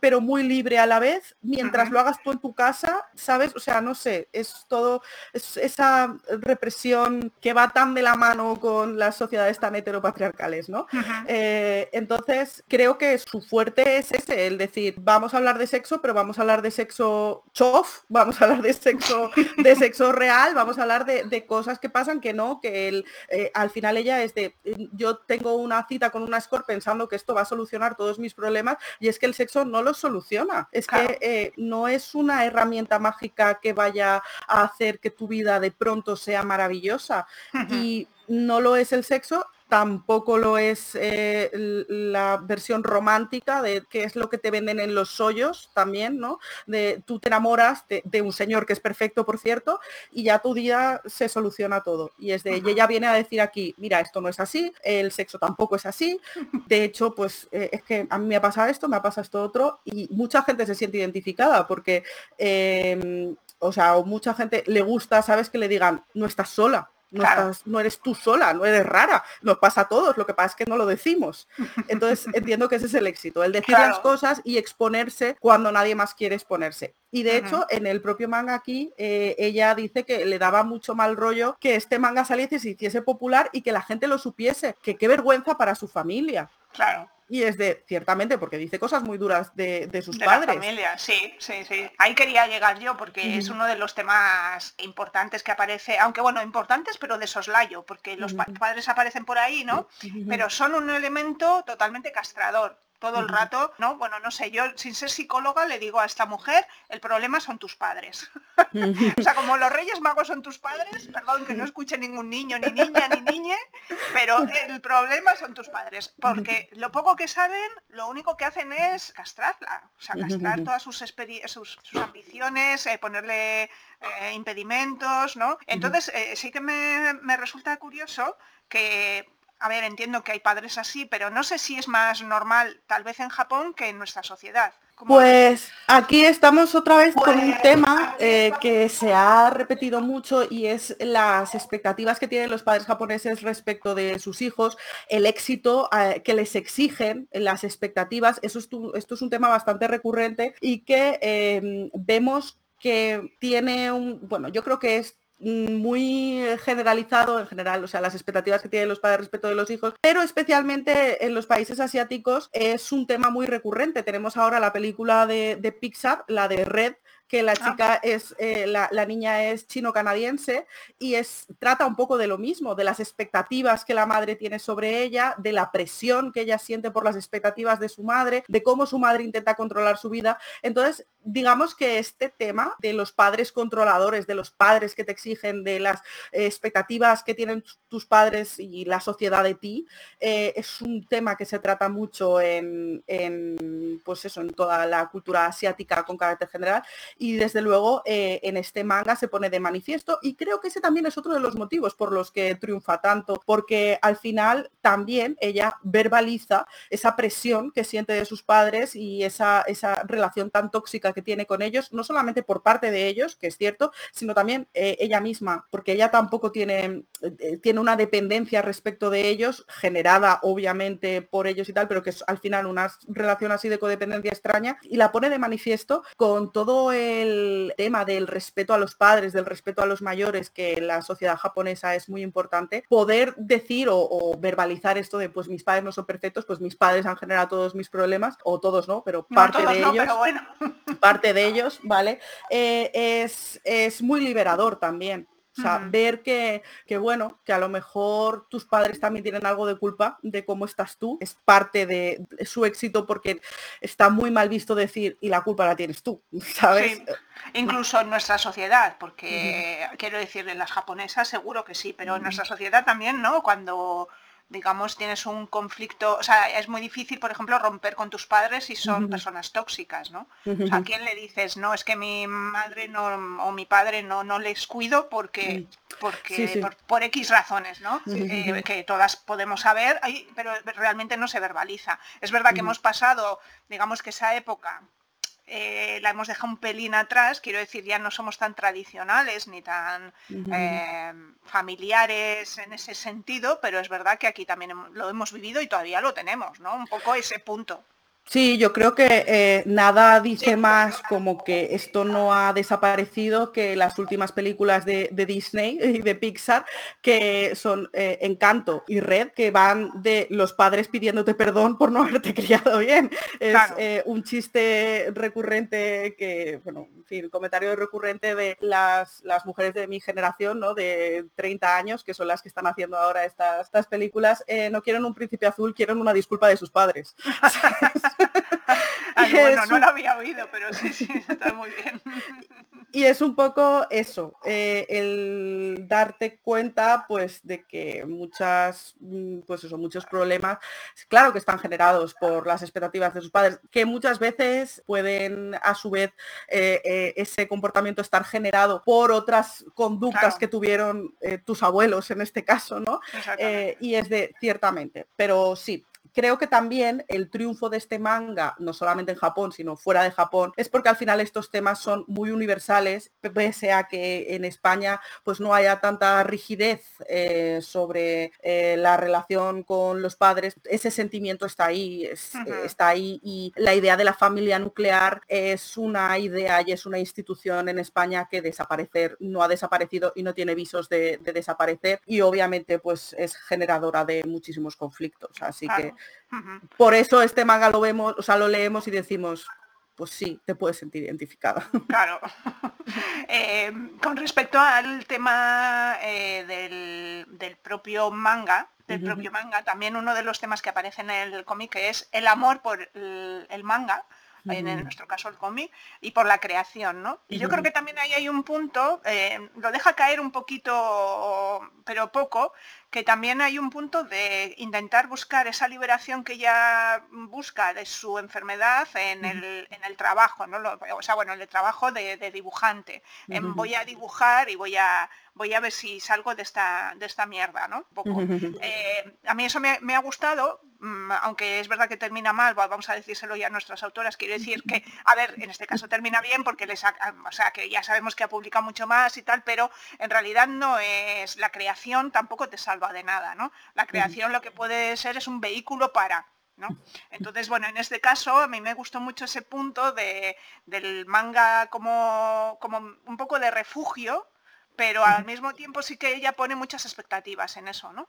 [SPEAKER 2] pero muy libre a la vez, mientras lo hagas tú en tu casa, ¿sabes? O sea, no sé, es todo, es esa represión que va tan de la mano con las sociedades tan heteropatriarcales, ¿no? Eh, entonces, creo que su fuerte es ese, el decir, vamos a hablar de sexo, pero vamos a hablar de sexo chof, vamos a hablar de sexo, de sexo real, vamos a hablar de, cosas que pasan que no, que el, eh, al final ella es de, yo tengo una cita con una score pensando que esto va a solucionar todos mis problemas y es que el sexo no los soluciona, es que eh, no es una herramienta mágica que vaya a hacer que tu vida de pronto sea maravillosa. Y no lo es el sexo tampoco lo es eh, la versión romántica de qué es lo que te venden en los sollos también, ¿no? De tú te enamoras de, un señor que es perfecto, por cierto, y ya tu día se soluciona todo. Y es de, y ella viene a decir aquí, mira, esto no es así, el sexo tampoco es así. De hecho, pues eh, es que a mí me ha pasado esto, me ha pasado esto otro, y mucha gente se siente identificada porque, em, o sea, o mucha gente le gusta, sabes, que le digan, no estás sola no, eres tú sola, no eres rara, nos pasa a todos, lo que pasa es que no lo decimos. Entonces entiendo que ese es el éxito, el decir las cosas y exponerse cuando nadie más quiere exponerse. Y de hecho, en el propio manga aquí, eh, ella dice que le daba mucho mal rollo que este manga saliese y se hiciese popular y que la gente lo supiese, que qué vergüenza para su familia.
[SPEAKER 1] Claro.
[SPEAKER 2] Y es de, ciertamente, porque dice cosas muy duras de, sus padres.
[SPEAKER 1] La familia, sí, sí, sí. Ahí quería llegar yo, porque es uno de los temas importantes que aparece, aunque bueno, importantes, pero de soslayo, porque los padres aparecen por ahí, ¿no? Pero son un elemento totalmente castrador todo el rato, ¿no? Bueno, no sé, yo sin ser psicóloga le digo a esta mujer, el problema son tus padres. o sea, como los Reyes Magos son tus padres, perdón que no escuche ningún niño, ni niña, ni niñe, pero el problema son tus padres, porque lo poco que saben, lo único que hacen es castrarla, o sea, castrar todas sus, sus, ambiciones, eh, ponerle eh, impedimentos, ¿no? Entonces, eh, sí que me, me resulta curioso que a ver, entiendo que hay padres así, pero no sé si es más normal tal vez en Japón que en nuestra sociedad.
[SPEAKER 2] Pues aquí estamos otra vez con un pues, tema eh, que se ha repetido mucho y es las expectativas que tienen los padres japoneses respecto de sus hijos, el éxito eh, que les exigen, las expectativas. Eso es esto es un tema bastante recurrente y que em, vemos que tiene un, bueno, yo creo que es muy generalizado en general, o sea, las expectativas que tienen los padres respecto de los hijos, pero especialmente en los países asiáticos es un tema muy recurrente. Tenemos ahora la película de, de Pixar, la de Red, que la ah. chica es, eh, la, niña es chino-canadiense y es, trata un poco de lo mismo, de las expectativas que la madre tiene sobre ella, de la presión que ella siente por las expectativas de su madre, de cómo su madre intenta controlar su vida. Entonces, digamos que este tema de los padres controladores, de los padres que te exigen, de las expectativas que tienen tus padres y la sociedad de ti, eh, es un tema que se trata mucho en, en, pues eso, en toda la cultura asiática con carácter general y desde luego eh, en este manga se pone de manifiesto y creo que ese también es otro de los motivos por los que triunfa tanto, porque al final también ella verbaliza esa presión que siente de sus padres y esa, esa relación tan tóxica que tiene con ellos, no solamente por parte de ellos, que es cierto, sino también eh, ella misma, porque ella tampoco tiene, eh, tiene una dependencia respecto de ellos, generada obviamente por ellos y tal, pero que es al final una relación así de codependencia extraña, y la pone de manifiesto con todo el el tema del respeto a los padres, del respeto a los mayores, que en la sociedad japonesa es muy importante, poder decir o, verbalizar esto de pues mis padres no son perfectos, pues mis padres han generado todos mis problemas, o todos no, pero parte de ellos, parte de ellos, ¿vale? Eh, es, es muy liberador también. O sea, ver que, que, bueno, que a lo mejor tus padres también tienen algo de culpa de cómo estás tú, es parte de su éxito porque está muy mal visto decir y la culpa la tienes tú, ¿sabes?
[SPEAKER 1] Incluso en nuestra sociedad, porque quiero decir, en las japonesas seguro que sí, pero en nuestra sociedad también, ¿no? Cuando digamos, tienes un conflicto, o sea, es muy difícil, por ejemplo, romper con tus padres si son personas tóxicas, ¿no? O sea, ¿a quién le dices, no, es que mi madre no, o mi padre no, no les cuido porque, porque Por, X razones, ¿no? Eh, que todas podemos saber, pero realmente no se verbaliza. Es verdad que hemos pasado, digamos que esa época eh, la hemos dejado un pelín atrás, quiero decir, ya no somos tan tradicionales ni tan eh, familiares en ese sentido, pero es verdad que aquí también lo hemos vivido y todavía lo tenemos, ¿no? Un poco ese punto.
[SPEAKER 2] Sí, yo creo que eh, nada dice más como que esto no ha desaparecido que las últimas películas de, Disney y de Pixar, que son eh, Encanto y Red, que van de los padres pidiéndote perdón por no haberte criado bien. Es eh, un chiste recurrente que, bueno, en fin, comentario recurrente de las, las mujeres de mi generación, ¿no? De 30 años, que son las que están haciendo ahora estas, estas películas, no quieren un príncipe azul, quieren una disculpa de sus padres.
[SPEAKER 1] bueno, no lo había oído, pero sí, sí, está muy bien.
[SPEAKER 2] Y es un poco eso, eh, el darte cuenta pues de que muchas, mm, pues eso, muchos problemas, claro que están generados por las expectativas de sus padres, que muchas veces pueden a su vez eh, eh, ese comportamiento estar generado por otras conductas que tuvieron tus abuelos en este caso, ¿no? y es de ciertamente, pero sí, creo que también el triunfo de este manga, no solamente en Japón, sino fuera de Japón, es porque al final estos temas son muy universales, pese a que en España pues no haya tanta rigidez eh, sobre eh, la relación con los padres. Ese sentimiento está ahí, está ahí y la idea de la familia nuclear es una idea y es una institución en España que desaparecer no ha desaparecido y no tiene visos de, desaparecer y obviamente pues es generadora de muchísimos conflictos. Así que por eso este manga lo vemos, o sea, lo leemos y decimos, pues sí, te puedes sentir identificada.
[SPEAKER 1] Claro. Eh, con respecto al tema eh, del, propio manga, del propio manga, también uno de los temas que aparece en el cómic es el amor por el manga en nuestro caso el cómic, y por la creación, ¿no? Y yo creo que también ahí hay un punto, eh, lo deja caer un poquito, pero poco, que también hay un punto de intentar buscar esa liberación que ella busca de su enfermedad en, el, en el, trabajo, ¿no? o sea, bueno, el trabajo de, dibujante. voy a dibujar y voy a, voy a ver si salgo de esta, de esta mierda, ¿no? Eh, a mí eso me, me, ha gustado, mm, aunque es verdad que termina mal, vamos a decírselo ya a nuestras autoras, quiero decir que, a ver, en este caso termina bien porque les o sea, que ya sabemos que ha publicado mucho más y tal, pero en realidad no es, la creación tampoco te salva de nada, ¿no? La creación lo que puede ser es un vehículo para, ¿no? Entonces, bueno, en este caso a mí me gustó mucho ese punto de, del manga como, como un poco de refugio, pero al mismo tiempo sí que ella pone muchas expectativas en eso, ¿no?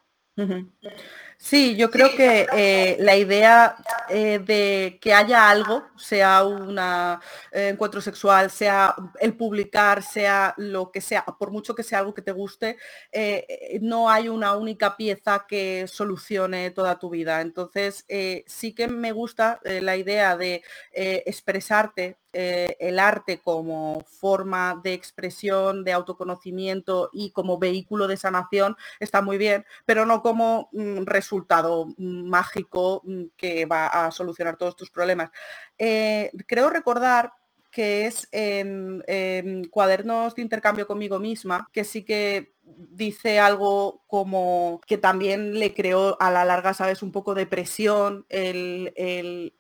[SPEAKER 2] Sí, yo creo que eh, la idea eh, de que haya algo, sea un eh, encuentro sexual, sea el publicar, sea lo que sea, por mucho que sea algo que te guste, no hay una única pieza que solucione toda tu vida. Entonces, sí que me gusta la idea de expresarte el arte como forma de expresión, de autoconocimiento y como vehículo de sanación está muy bien, pero no como mm, resultado mágico mm, que va a solucionar todos tus problemas. Eh, creo recordar que es en, cuadernos de intercambio conmigo misma, que sí que dice algo como que también le creó a la larga, sabes, un poco de presión, el,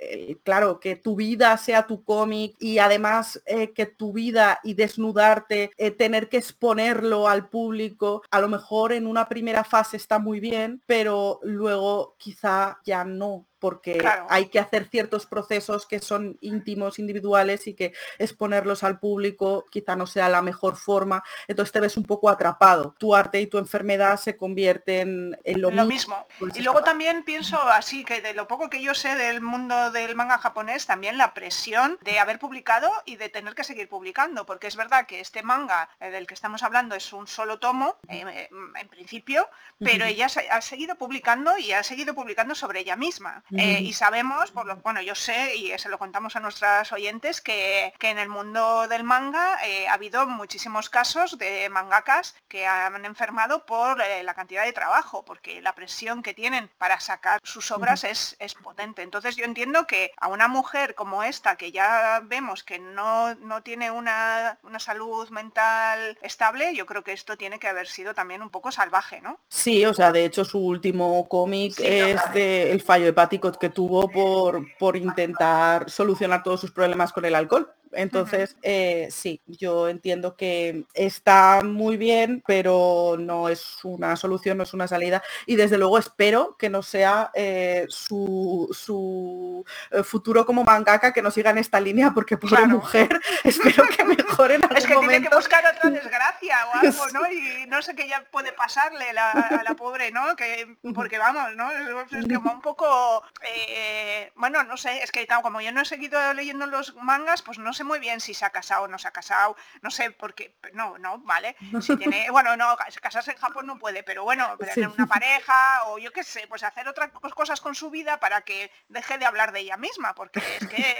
[SPEAKER 2] claro, que tu vida sea tu cómic y además eh, que tu vida y desnudarte, eh, tener que exponerlo al público, a lo mejor en una primera fase está muy bien, pero luego quizá ya no, porque hay que hacer ciertos procesos que son íntimos, individuales y que exponerlos al público quizá no sea la mejor forma, entonces te ves un poco atrapado. Tu arte y tu enfermedad se convierten en lo, mismo.
[SPEAKER 1] Pues y luego también pienso así, que de lo poco que yo sé del mundo del manga japonés, también la presión de haber publicado y de tener que seguir publicando, porque es verdad que este manga eh, del que estamos hablando es un solo tomo, eh, en principio, pero ella ha seguido publicando y ha seguido publicando sobre ella misma. Eh, y sabemos, por lo bueno, yo sé y se lo contamos a nuestras oyentes, que, en el mundo del manga eh, ha habido muchísimos casos de mangakas que han enfermado por eh, la cantidad de trabajo, porque la presión que tienen para sacar sus obras es, es potente. Entonces yo entiendo que a una mujer como esta, que ya vemos que no, no tiene una, una salud mental estable, yo creo que esto tiene que haber sido también un poco salvaje, ¿no?
[SPEAKER 2] Sí, o sea, de hecho su último cómic es del fallo hepático que tuvo por, por intentar solucionar todos sus problemas con el alcohol. Entonces, eh, sí, yo entiendo que está muy bien, pero no es una solución, no es una salida. Y desde luego espero que no sea eh, su, su eh, futuro como mangaka, que no siga en esta línea, porque pobre mujer, espero que mejore en algún
[SPEAKER 1] Es que
[SPEAKER 2] momento.
[SPEAKER 1] tiene que buscar otra desgracia o algo, ¿no? Y no sé qué ya puede pasarle la- a la pobre, ¿no? Que, porque vamos, ¿no? Es como un poco, eh, bueno, no sé, es que claro, como yo no he seguido leyendo los mangas, pues no sé muy bien si se ha casado o no se ha casado, no sé por qué, no, no, vale. Si tiene, bueno, no, casarse en Japón no puede, pero bueno, tener
[SPEAKER 2] Sí.
[SPEAKER 1] una pareja o yo qué sé, pues hacer otras cosas con su vida para que deje de hablar de ella misma, porque es que,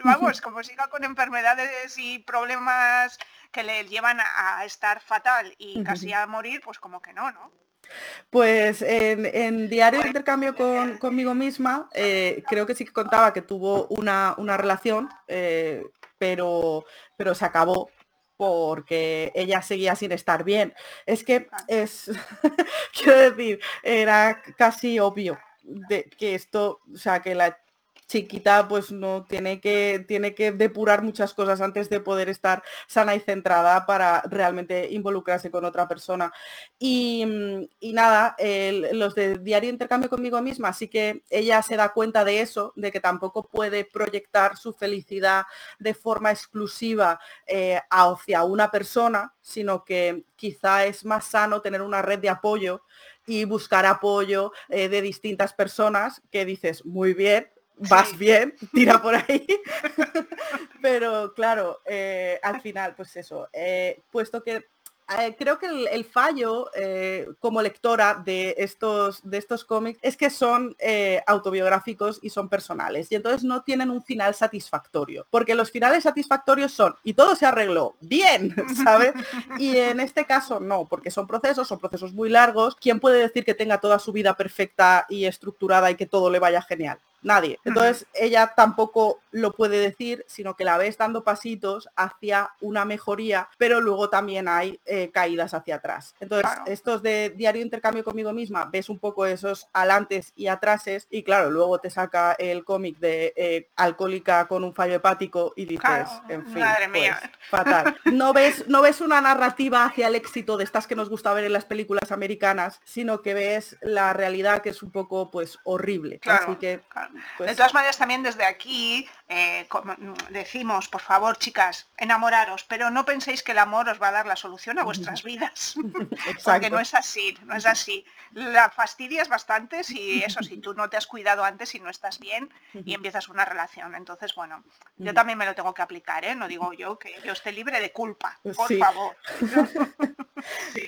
[SPEAKER 1] vamos, como siga con enfermedades y problemas que le llevan a, a estar fatal y casi a morir, pues como que no, ¿no?
[SPEAKER 2] Pues en, en diario de intercambio con, conmigo misma, eh, creo que sí que contaba que tuvo una, una relación, eh, pero, pero se acabó porque ella seguía sin estar bien. Es que es, quiero decir, era casi obvio de que esto, o sea, que la chiquita pues no tiene que tiene que depurar muchas cosas antes de poder estar sana y centrada para realmente involucrarse con otra persona. Y, mm, nada los de diario intercambio conmigo misma así que ella se da cuenta de eso de que tampoco puede proyectar su felicidad de forma exclusiva eh, hacia una persona sino que quizá es más sano tener una red de apoyo y buscar apoyo eh, de distintas personas que dices muy bien vas bien, tira por ahí. Pero claro, eh, al final, pues eso, eh, puesto que eh, creo que el, el fallo como lectora de estos, de estos cómics es que son autobiográficos y son personales y entonces no tienen un final satisfactorio, porque los finales satisfactorios son y todo se arregló bien, ¿sabes? Y en este caso no, porque son procesos, son procesos muy largos. ¿Quién puede decir que tenga toda su vida perfecta y estructurada y que todo le vaya genial? Nadie. Entonces ella tampoco lo puede decir, sino que la ves dando pasitos hacia una mejoría, pero luego también hay eh, caídas hacia atrás. Entonces,
[SPEAKER 1] Claro.
[SPEAKER 2] estos de diario intercambio conmigo misma, ves un poco esos alantes y atrases y claro, luego te saca el cómic de eh, alcohólica con un fallo hepático y dices,
[SPEAKER 1] Claro,
[SPEAKER 2] en fin,
[SPEAKER 1] madre
[SPEAKER 2] pues,
[SPEAKER 1] mía.
[SPEAKER 2] fatal. No ves, no ves una narrativa hacia el éxito de estas que nos gusta ver en las películas americanas, sino que ves la realidad que es un poco pues horrible.
[SPEAKER 1] Claro,
[SPEAKER 2] Así que
[SPEAKER 1] claro.
[SPEAKER 2] Pues,
[SPEAKER 1] de todas maneras, también desde aquí eh, como, decimos, por favor, chicas, enamoraros, pero no penséis que el amor os va a dar la solución a vuestras vidas. Porque no es así, no es así. La fastidias bastante si eso, si tú no te has cuidado antes y no estás bien y empiezas una relación. Entonces, bueno, yo también me lo tengo que aplicar, ¿eh? No digo yo que yo esté libre de culpa, por
[SPEAKER 2] Sí.
[SPEAKER 1] favor.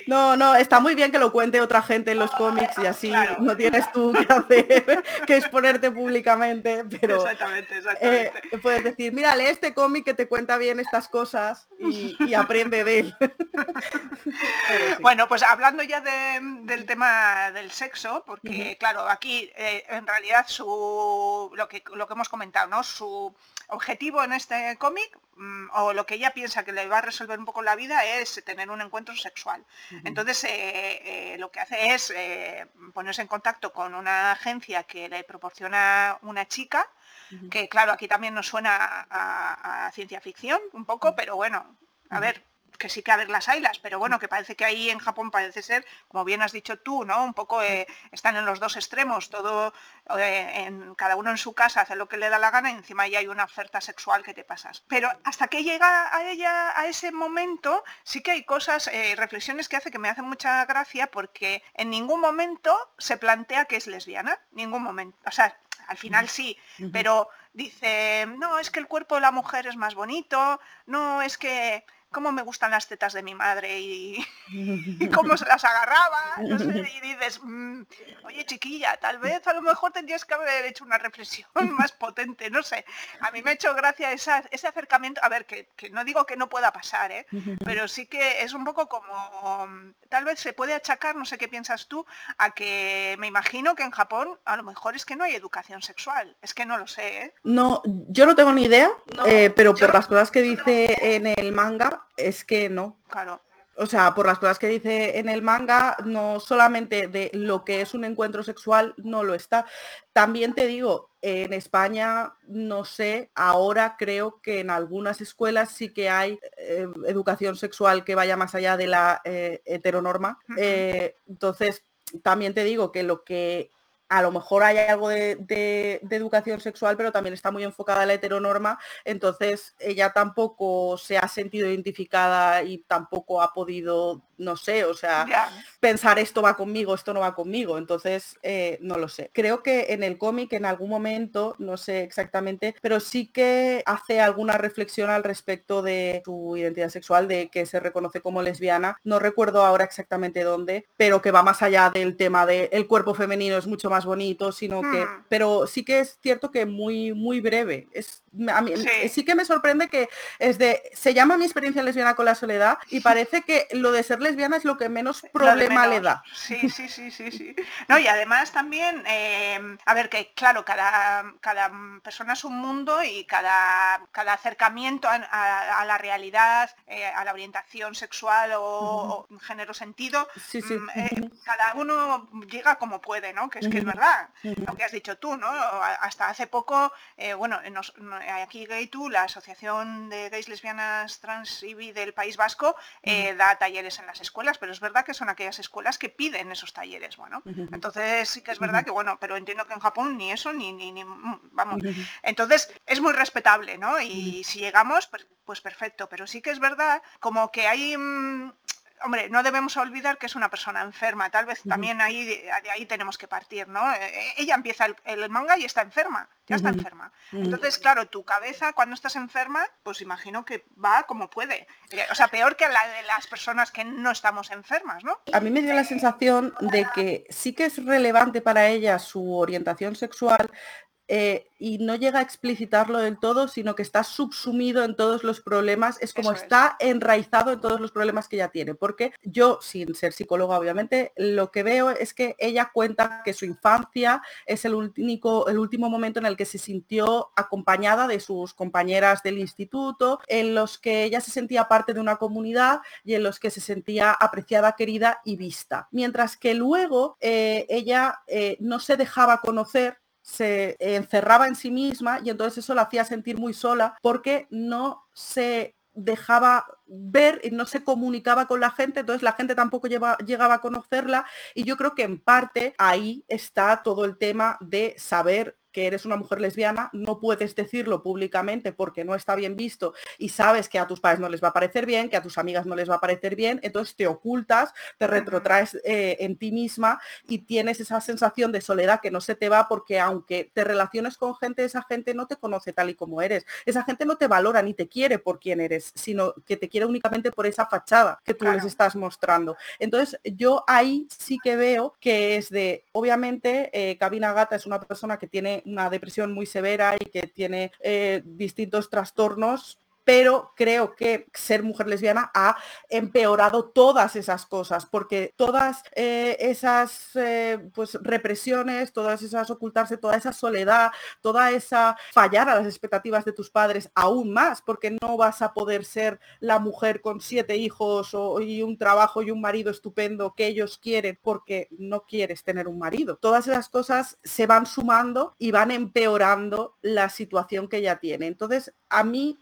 [SPEAKER 2] No, no, está muy bien que lo cuente otra gente en los cómics y así
[SPEAKER 1] Claro.
[SPEAKER 2] no tienes tú que hacer, que exponerte públicamente, pero
[SPEAKER 1] Exactamente,
[SPEAKER 2] eh, puedes decir, mira, lee este cómic que te cuenta bien estas cosas y, y aprende de él. Sí.
[SPEAKER 1] Bueno, pues hablando ya de- del tema del sexo, porque claro, aquí eh, en realidad su lo que lo que hemos comentado, ¿no? Su objetivo en este cómic mm, o lo que ella piensa que le va a resolver un poco la vida es tener un encuentro sexual. Entonces eh, eh, lo que hace es ponerse en contacto con una agencia que le proporciona una chica, que claro, aquí también nos suena a, a- a ciencia ficción un poco, pero bueno, a ver, que sí que a ver las ailas, pero bueno, que parece que ahí en Japón parece ser, como bien has dicho tú, ¿no? Un poco eh, están en los dos extremos, todo eh, en cada uno en su casa hace lo que le da la gana y encima ya hay una oferta sexual que te pasas. Pero hasta que llega a ella a ese momento, sí que hay cosas, eh, reflexiones que hace que me hacen mucha gracia porque en ningún momento se plantea que es lesbiana, ningún momento. O sea, al final sí, pero dice, no, es que el cuerpo de la mujer es más bonito, no, es que cómo me gustan las tetas de mi madre y, cómo se las agarraba, no sé, y dices, mm, oye chiquilla, tal vez a lo mejor tendrías que haber hecho una reflexión más potente, no sé. A mí me ha hecho gracia ese acercamiento, a ver, que, no digo que no pueda pasar, ¿eh? pero sí que es un poco como, tal vez se puede achacar, no sé qué piensas tú, a que me imagino que en Japón a lo mejor es que no hay educación sexual, es que no lo sé. ¿eh?
[SPEAKER 2] No, yo no tengo ni idea, eh, pero por las cosas que dice en el manga, es que no.
[SPEAKER 1] Claro.
[SPEAKER 2] O sea, por las cosas que dice en el manga, no solamente de lo que es un encuentro sexual, no lo está. También te digo, en España, no sé, ahora creo que en algunas escuelas sí que hay eh, educación sexual que vaya más allá de la eh, heteronorma. Eh, entonces, también te digo que lo que a lo mejor hay algo de, educación sexual, pero también está muy enfocada a la heteronorma, entonces ella tampoco se ha sentido identificada y tampoco ha podido no sé, o sea, pensar esto va conmigo, esto no va conmigo, entonces eh, no lo sé. Creo que en el cómic en algún momento, no sé exactamente, pero sí que hace alguna reflexión al respecto de su identidad sexual, de que se reconoce como lesbiana, no recuerdo ahora exactamente dónde, pero que va más allá del tema de el cuerpo femenino es mucho más bonito, sino que, pero sí que es cierto que muy, muy breve. Es, a mí, sí. sí que me sorprende que es de, se llama mi experiencia lesbiana con la soledad y parece que lo de ser lesbiana es lo que menos problema le da.
[SPEAKER 1] Sí, sí, sí, sí, sí. No, y además también, eh, a ver, que claro, cada, cada persona es un mundo y cada, cada acercamiento a, la realidad, eh, a la orientación sexual o, género sentido, mm, eh, cada uno llega como puede, ¿no? Que es que es verdad, lo que has dicho tú, ¿no? Hasta hace poco, bueno, aquí Gay tú, la Asociación de Gays, Lesbianas, Trans y Bi del País Vasco, da talleres en la escuelas, pero es verdad que son aquellas escuelas que piden esos talleres, bueno. Entonces sí que es verdad que, bueno, pero entiendo que en Japón ni eso, ni, ni, mm, vamos. Entonces es muy respetable, ¿no? Y si llegamos, pues, pues, perfecto, pero sí que es verdad como que hay... Mm, hombre, no debemos olvidar que es una persona enferma, tal vez también ahí, de ahí tenemos que partir, ¿no? Eh, eh, ella empieza el, manga y está enferma, ya está enferma. Entonces, claro, tu cabeza cuando estás enferma, pues imagino que va como puede. Eh, o sea, peor que la de las personas que no estamos enfermas, ¿no?
[SPEAKER 2] A mí me dio la sensación de que sí que es relevante para ella su orientación sexual, eh, y no llega a explicitarlo del todo, sino que está subsumido en todos los problemas, es como está enraizado en todos los problemas que ella tiene, porque yo, sin ser psicóloga obviamente, lo que veo es que ella cuenta que su infancia es el, único, el último momento en el que se sintió acompañada de sus compañeras del instituto, en los que ella se sentía parte de una comunidad y en los que se sentía apreciada, querida y vista. Mientras que luego eh, ella eh, no se dejaba conocer se encerraba en sí misma y entonces eso la hacía sentir muy sola porque no se dejaba ver y no se comunicaba con la gente, entonces la gente tampoco llegaba a conocerla y yo creo que en parte ahí está todo el tema de saber que eres una mujer lesbiana, no puedes decirlo públicamente porque no está bien visto y sabes que a tus padres no les va a parecer bien, que a tus amigas no les va a parecer bien, entonces te ocultas, te retrotraes eh, en ti misma y tienes esa sensación de soledad que no se te va porque aunque te relaciones con gente, esa gente no te conoce tal y como eres, esa gente no te valora ni te quiere por quién eres, sino que te quiere únicamente por esa fachada que tú les estás mostrando. Entonces yo ahí sí que veo que es de, obviamente, eh, Cabina Gata es una persona que tiene una depresión muy severa y que tiene eh, distintos trastornos pero creo que ser mujer lesbiana ha empeorado todas esas cosas, porque todas eh, esas eh, pues, represiones, todas esas ocultarse, toda esa soledad, toda esa fallar a las expectativas de tus padres aún más, porque no vas a poder ser la mujer con siete hijos y un trabajo y un marido estupendo que ellos quieren porque no quieres tener un marido. Todas esas cosas se van sumando y van empeorando la situación que ella tiene. Entonces, a mí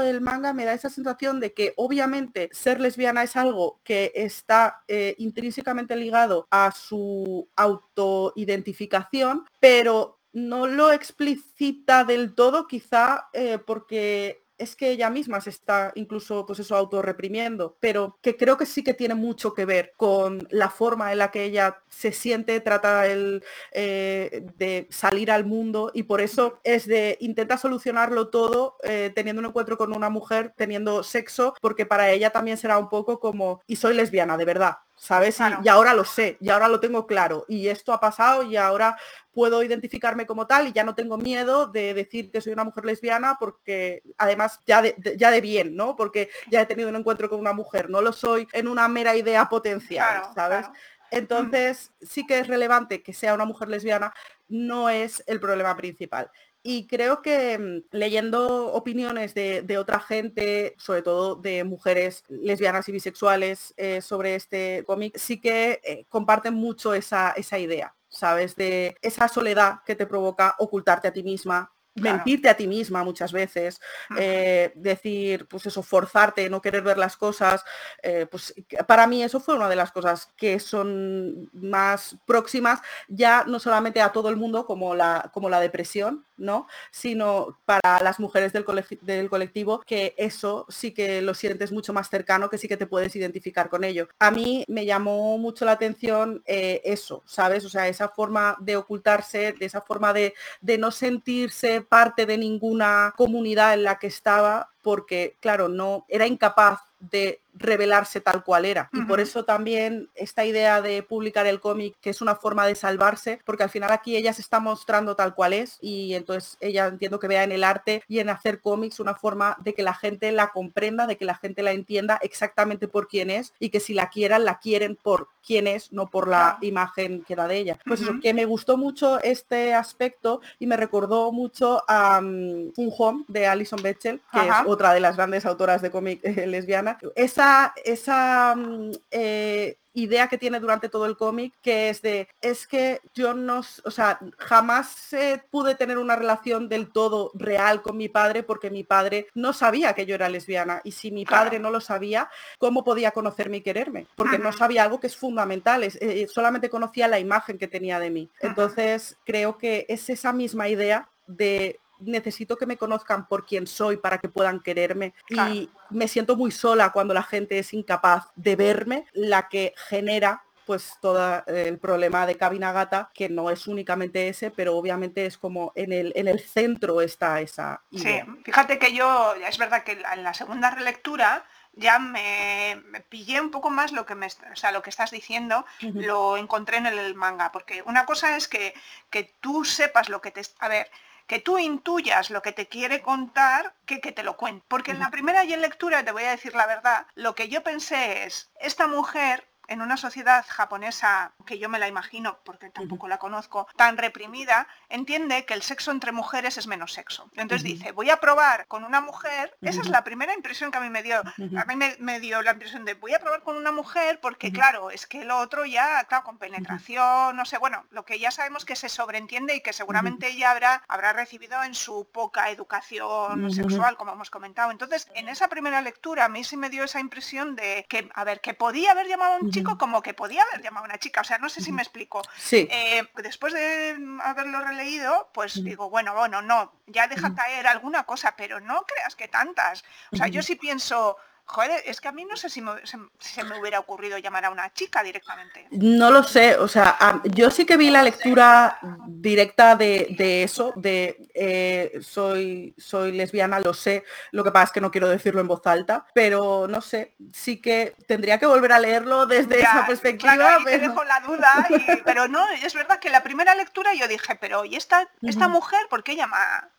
[SPEAKER 2] el manga me da esa sensación de que obviamente ser lesbiana es algo que está eh, intrínsecamente ligado a su autoidentificación, pero no lo explicita del todo quizá eh, porque es que ella misma se está incluso pues eso autorreprimiendo, pero que creo que sí que tiene mucho que ver con la forma en la que ella se siente, trata eh, de salir al mundo y por eso es de intenta solucionarlo todo eh, teniendo un encuentro con una mujer, teniendo sexo, porque para ella también será un poco como, y soy lesbiana, de verdad. ¿Sabes? Y, ahora lo sé, y ahora lo tengo claro, y esto ha pasado y ahora puedo identificarme como tal y ya no tengo miedo de decir que soy una mujer lesbiana porque además ya de, ya de bien, ¿no? Porque ya he tenido un encuentro con una mujer, no lo soy en una mera idea potencial, ¿sabes? Entonces, sí que es relevante que sea una mujer lesbiana, no es el problema principal. Y creo que mm, leyendo opiniones de, otra gente, sobre todo de mujeres lesbianas y bisexuales eh, sobre este cómic, sí que eh, comparten mucho esa, esa idea, ¿sabes? De esa soledad que te provoca ocultarte a ti misma, mentirte a ti misma muchas veces, eh, decir, pues eso, forzarte, no querer ver las cosas, eh, pues para mí eso fue una de las cosas que son más próximas, ya no solamente a todo el mundo como la, como la depresión, ¿no? Sino para las mujeres del, del colectivo, que eso sí que lo sientes mucho más cercano, que sí que te puedes identificar con ello. A mí me llamó mucho la atención eh, eso, ¿sabes? O sea, esa forma de ocultarse, de esa forma de, de no sentirse parte de ninguna comunidad en la que estaba porque, claro, no era incapaz de revelarse tal cual era. Y por eso también esta idea de publicar el cómic, que es una forma de salvarse, porque al final aquí ella se está mostrando tal cual es y entonces ella entiendo que vea en el arte y en hacer cómics una forma de que la gente la comprenda, de que la gente la entienda exactamente por quién es y que si la quieran, la quieren por quién es, no por la imagen que da de ella. Pues eso, que me gustó mucho este aspecto y me recordó mucho a um, Fun Home de Alison Betchel, que es otra de las grandes autoras de cómic eh, lesbiana. Esa, esa mm, eh, idea que tiene durante todo el cómic, que es de, es que yo no, o sea, jamás eh, pude tener una relación del todo real con mi padre porque mi padre no sabía que yo era lesbiana y si mi padre no lo sabía, ¿cómo podía conocerme y quererme? Porque no sabía algo que es fundamental, solamente conocía la imagen que tenía de mí. Entonces, creo que es esa misma idea de necesito que me conozcan por quien soy para que puedan quererme. Y me siento muy sola cuando la gente es incapaz de verme, la que genera pues todo el problema de cabina gata, que no es únicamente ese, pero obviamente es como en el, en el centro está esa
[SPEAKER 1] Sí, fíjate que yo, es verdad que en la segunda relectura ya me, pillé un poco más lo que me o sea, lo que estás diciendo, lo encontré en el manga, porque una cosa es que, que tú sepas lo que te... A ver, que tú intuyas lo que te quiere contar que que te lo cuente. Porque en la primera y en lectura, te voy a decir la verdad, lo que yo pensé es, esta mujer en una sociedad japonesa, que yo me la imagino, porque tampoco la conozco, tan reprimida, entiende que el sexo entre mujeres es menos sexo. Entonces dice, voy a probar con una mujer, esa es la primera impresión que a mí me dio. A mí me, dio la impresión de, voy a probar con una mujer porque, claro, es que lo otro ya, claro, con penetración, no sé, bueno, lo que ya sabemos que se sobreentiende y que seguramente ella habrá, habrá recibido en su poca educación sexual, como hemos comentado. Entonces, en esa primera lectura a mí sí me dio esa impresión de que, a ver, que podía haber llamado a un chico como que podía haber llamado a una chica. O sea, no sé si me explico.
[SPEAKER 2] Sí.
[SPEAKER 1] Eh, después de haberlo releído, pues digo, bueno, bueno, no, ya deja caer alguna cosa, pero no creas que tantas. O sea, yo sí pienso, Joder, es que a mí no sé si me, se, me hubiera ocurrido llamar a una chica directamente.
[SPEAKER 2] No lo sé, o sea, yo sí que vi la lectura directa de, eso, de eh, soy, soy lesbiana, lo sé, lo que pasa es que no quiero decirlo en voz alta, pero no sé, sí que tendría que volver a leerlo desde esa perspectiva.
[SPEAKER 1] pero... dejo la duda, pero no, es verdad que la primera lectura yo dije, pero ¿y esta, esta mujer por qué llama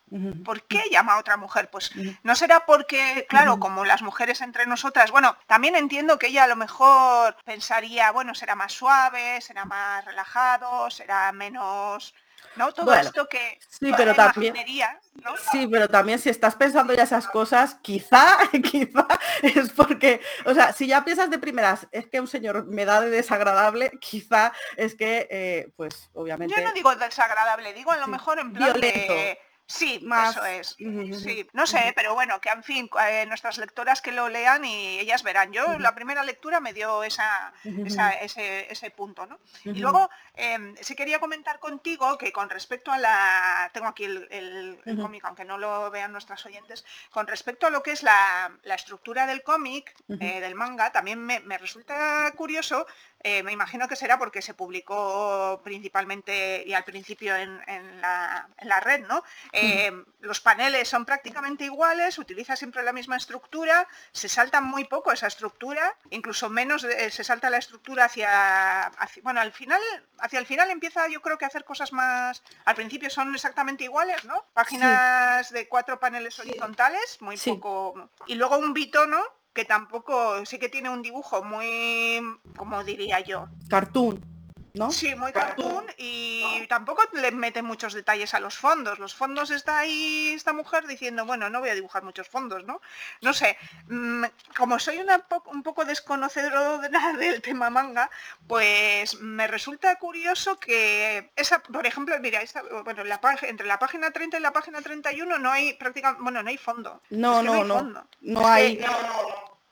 [SPEAKER 1] ¿Por qué llama a otra mujer? Pues no será porque, claro, como las mujeres entre nosotras, bueno, también entiendo que ella a lo mejor pensaría, bueno, será más suave, será más relajado, será menos... ¿no? Todo esto que
[SPEAKER 2] sí, pero también sí, pero también si estás pensando ya esas cosas, quizá, quizá es porque, o sea, si ya piensas de primeras, es que un señor me da de desagradable, quizá es que, eh, pues, obviamente.
[SPEAKER 1] Yo no digo desagradable, digo a lo mejor en plan Sí, más... eso es. Sí, no sé, pero bueno, que en fin, eh, nuestras lectoras que lo lean y ellas verán. Yo la primera lectura me dio esa, ese, punto, ¿no? Y luego em, sí quería comentar contigo que con respecto a la... Tengo aquí el, cómic, aunque no lo vean nuestras oyentes, con respecto a lo que es la, estructura del cómic, eh, del manga, también me, me resulta curioso eh, me imagino que será porque se publicó principalmente y al principio en, la, red, ¿no? Eh, los paneles son prácticamente iguales, utiliza siempre la misma estructura, se salta muy poco esa estructura, incluso menos se salta la estructura hacia, bueno, al final, hacia el final empieza yo creo que a hacer cosas más, al principio son exactamente iguales, ¿no? Páginas de cuatro paneles horizontales, muy poco, y luego un bitono que tampoco, sí que tiene un dibujo muy, como diría yo.
[SPEAKER 2] Cartoon. ¿No?
[SPEAKER 1] Sí, muy cartoon y tampoco le mete muchos detalles a los fondos. Los fondos está ahí esta mujer diciendo, bueno, no voy a dibujar muchos fondos, ¿no? No sé, mm, como soy una un poco desconocedor del tema manga, pues me resulta curioso que esa, por ejemplo, mira, bueno, la, entre la página 30 y la página 31 no hay prácticamente, bueno, no hay fondo.
[SPEAKER 2] No, no, no, no, hay...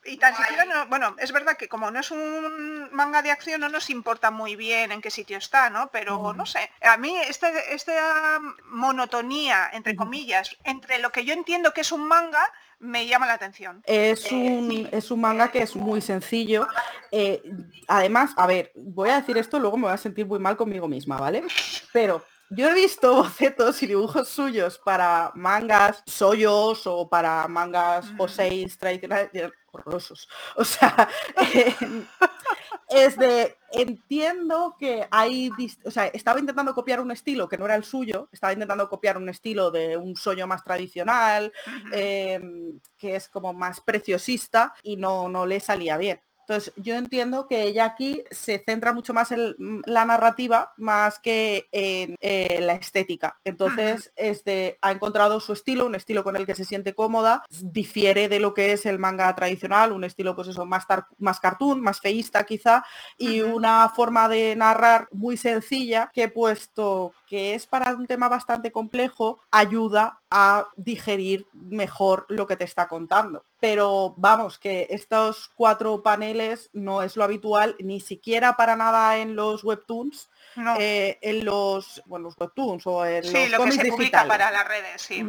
[SPEAKER 1] Y tan siquiera, no, bueno, es verdad que como no es un manga de acción, no nos importa muy bien en qué sitio está, ¿no? Pero no sé, a mí este, esta monotonía, entre comillas, entre lo que yo entiendo que es un manga, me llama la atención.
[SPEAKER 2] Es eh, un, es un manga que es muy sencillo. Eh, además, a ver, voy a decir esto, luego me voy a sentir muy mal conmigo misma, ¿vale? Pero yo he visto bocetos y dibujos suyos para mangas soyos o para mangas poseis tradicionales horrorosos. O sea, es de, entiendo que hay, o sea, estaba intentando copiar un estilo que no era el suyo, estaba intentando copiar un estilo de un soyo más tradicional, em, que es como más preciosista y no, no le salía bien. Entonces, yo entiendo que ella aquí se centra mucho más en la narrativa más que en eh, la estética. Entonces, este, ha encontrado su estilo, un estilo con el que se siente cómoda, difiere de lo que es el manga tradicional, un estilo pues eso, más, más cartoon, más feísta quizá, y una forma de narrar muy sencilla que puesto que es para un tema bastante complejo, ayuda a digerir mejor lo que te está contando. Pero vamos, que estos cuatro paneles no es lo habitual, ni siquiera para nada en los webtoons, eh, en los, bueno, webtoons o en
[SPEAKER 1] sí,
[SPEAKER 2] lo
[SPEAKER 1] que se publica para las redes, sí.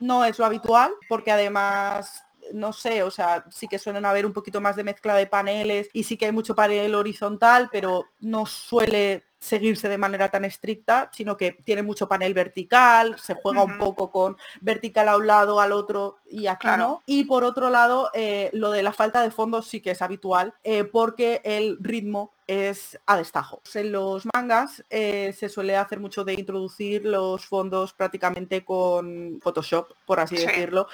[SPEAKER 2] No es lo habitual, porque además no sé, o sea, sí que suelen haber un poquito más de mezcla de paneles y sí que hay mucho panel horizontal, pero no suele seguirse de manera tan estricta, sino que tiene mucho panel vertical, se juega un poco con vertical a un lado, al otro y aquí no. Y por otro lado, eh, lo de la falta de fondos sí que es habitual, eh, porque el ritmo es a destajo. En los mangas eh, se suele hacer mucho de introducir los fondos prácticamente con Photoshop, por así decirlo.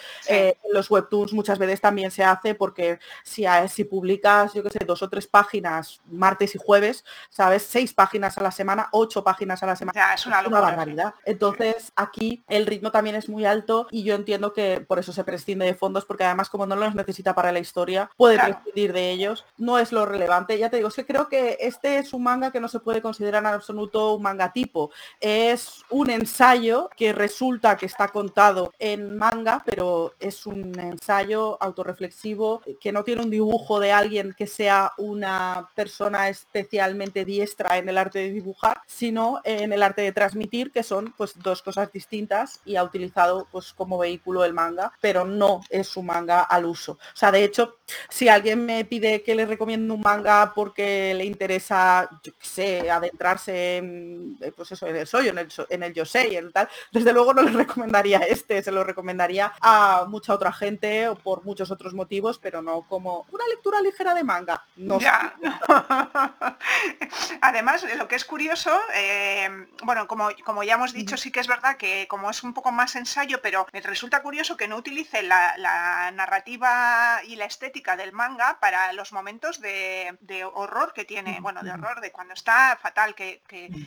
[SPEAKER 2] los webtoons muchas veces también se hace porque si, si publicas, yo qué sé, dos o tres páginas martes y jueves, sabes, seis páginas a la semana, ocho páginas a la semana.
[SPEAKER 1] es una,
[SPEAKER 2] barbaridad. Entonces aquí el ritmo también es muy alto y yo entiendo que por eso se prescinde de fondos, porque además como no los necesita para la historia, puede prescindir de ellos. No es lo relevante. Ya te digo, es que creo que este es un manga que no se puede considerar en absoluto un manga tipo. Es un ensayo que resulta que está contado en manga, pero es un ensayo autorreflexivo que no tiene un dibujo de alguien que sea una persona especialmente diestra en el arte de dibujar, sino en el arte de transmitir, que son pues dos cosas distintas y ha utilizado pues como vehículo el manga, pero no es un manga al uso. O sea, de hecho, si alguien me pide que le recomiendo un manga porque le interesa, yo qué sé, adentrarse en, eh, pues eso, en el soy, en el, en el yo sé y en tal, desde luego no le recomendaría este, se lo recomendaría a mucha otra gente o por muchos otros motivos, pero no como una lectura ligera de manga. No
[SPEAKER 1] Además, lo que es curioso, eh, bueno, como, como ya hemos dicho, sí que es verdad que como es un poco más ensayo, pero me resulta curioso que no utilice la, narrativa y la estética del manga para los momentos de, horror que tiene, bueno, de horror, de cuando está fatal, que,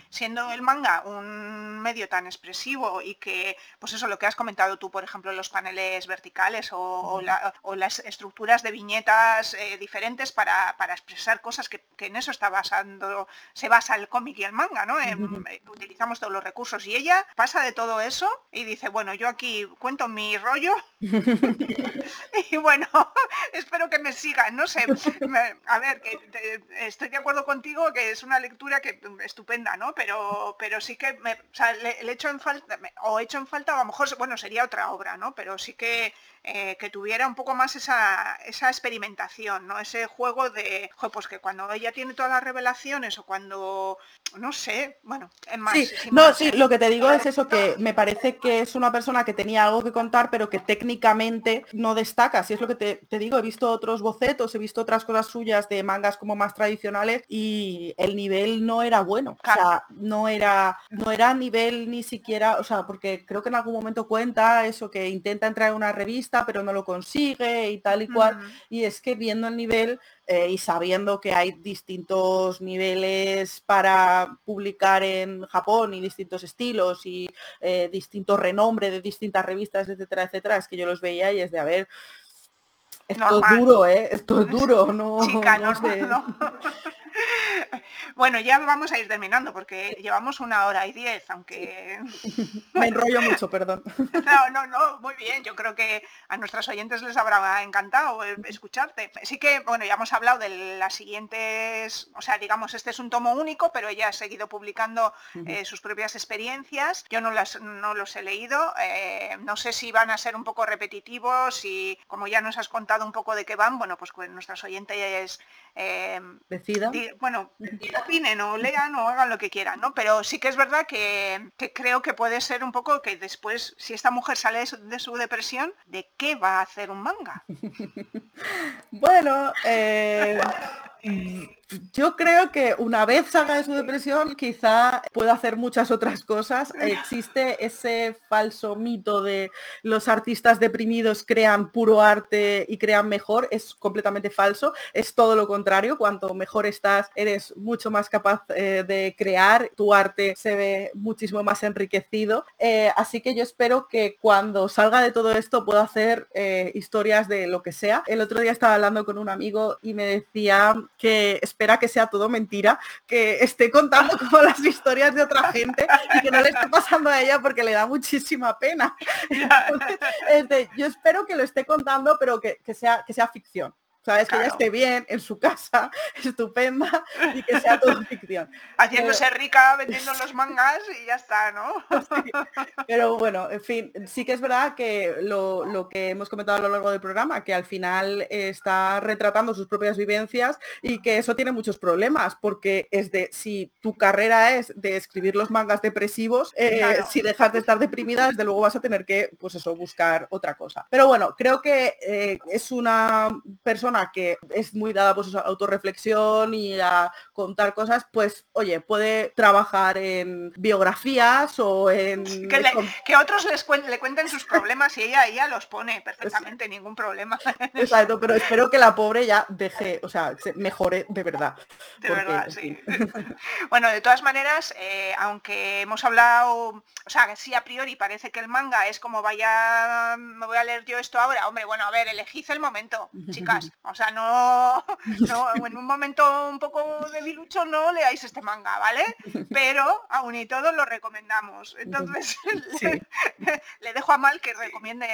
[SPEAKER 1] siendo el manga un medio tan expresivo y que, pues eso, lo que has comentado tú, por ejemplo, los paneles verticales o, las estructuras de viñetas eh, diferentes para, expresar cosas que, en eso está basando, se basa el cómic y el manga, ¿no? Eh, utilizamos todos los recursos y ella pasa de todo eso y dice, bueno, yo aquí cuento mi rollo y bueno, espero que me sigan, no sé, a ver, que estoy de acuerdo contigo que es una lectura que estupenda, ¿no? Pero, pero sí que me, le, echo en falta, o hecho en falta, a lo mejor, bueno, sería otra obra, ¿no? Pero sí que eh, que tuviera un poco más esa, esa, experimentación, ¿no? Ese juego de, pues que cuando ella tiene todas las revelaciones o cuando, no sé, bueno, es más.
[SPEAKER 2] Sí, no, sí, lo que te digo es eso, que me parece que es una persona que tenía algo que contar, pero que técnicamente no destaca. Si es lo que te, digo, he visto otros bocetos, he visto otras cosas suyas de mangas como más tradicionales y el nivel no era bueno. O sea, no era, no era nivel ni siquiera, o sea, porque creo que en algún momento cuenta eso, que intenta entrar en una revista pero no lo consigue y tal y cual. Y es que viendo el nivel eh, y sabiendo que hay distintos niveles para publicar en Japón y distintos estilos y eh, distintos renombre de distintas revistas, etcétera, etcétera, es que yo los veía y es de, a ver, esto es duro, ¿eh? Esto es duro, no,
[SPEAKER 1] Bueno, ya vamos a ir terminando porque llevamos una hora y diez, aunque...
[SPEAKER 2] Me enrollo mucho, perdón.
[SPEAKER 1] No, no, no, muy bien. Yo creo que a nuestros oyentes les habrá encantado escucharte. Sí que, bueno, ya hemos hablado de las siguientes, o sea, digamos, este es un tomo único, pero ella ha seguido publicando eh, sus propias experiencias. Yo no, las, no los he leído. Eh, no sé si van a ser un poco repetitivos y como ya nos has contado un poco de qué van, bueno, pues con nuestros oyentes
[SPEAKER 2] eh, Decida.
[SPEAKER 1] bueno, opinen o lean o hagan lo que quieran, ¿no? Pero sí que es verdad que, creo que puede ser un poco que después, si esta mujer sale de su, depresión, ¿de qué va a hacer un manga?
[SPEAKER 2] bueno, eh, yo creo que una vez salga de su depresión, quizá pueda hacer muchas otras cosas. Existe ese falso mito de los artistas deprimidos crean puro arte y crean mejor. Es completamente falso. Es todo lo contrario. Cuanto mejor estás, eres mucho más capaz eh, de crear. Tu arte se ve muchísimo más enriquecido. Eh, así que yo espero que cuando salga de todo esto pueda hacer eh, historias de lo que sea. El otro día estaba hablando con un amigo y me decía que espera que sea todo mentira, que esté contando como las historias de otra gente y que no le esté pasando a ella porque le da muchísima pena. Este, yo espero que lo esté contando, pero que, sea, que sea ficción. ¿Sabes? Que ella esté bien en su casa, estupenda, y que sea todo ficción.
[SPEAKER 1] Haciéndose rica vendiendo los mangas y ya está, ¿no?
[SPEAKER 2] Pero bueno, en fin, sí que es verdad que lo, que hemos comentado a lo largo del programa, que al final está retratando sus propias vivencias y que eso tiene muchos problemas, porque es de, si tu carrera es de escribir los mangas depresivos, eh, si dejas de estar deprimida, desde luego vas a tener que, pues eso, buscar otra cosa. Pero bueno, creo que eh, es una persona que es muy dada pues, a su autorreflexión y a contar cosas, pues oye, puede trabajar en biografías o en...
[SPEAKER 1] Que, otros les le cuenten sus problemas y ella, ella los pone perfectamente, ningún problema.
[SPEAKER 2] Exacto, pero espero que la pobre ya deje, o sea, se mejore de verdad.
[SPEAKER 1] De verdad, sí. bueno, de todas maneras, eh, aunque hemos hablado, o sea, sí a priori parece que el manga es como vaya, me voy a leer yo esto ahora, hombre, bueno, a ver, elegid el momento, chicas. O sea, no, en un momento un poco de debilucho no leáis este manga, ¿vale? Pero aún y todo lo recomendamos. Entonces, le, dejo a Mal que recomiende,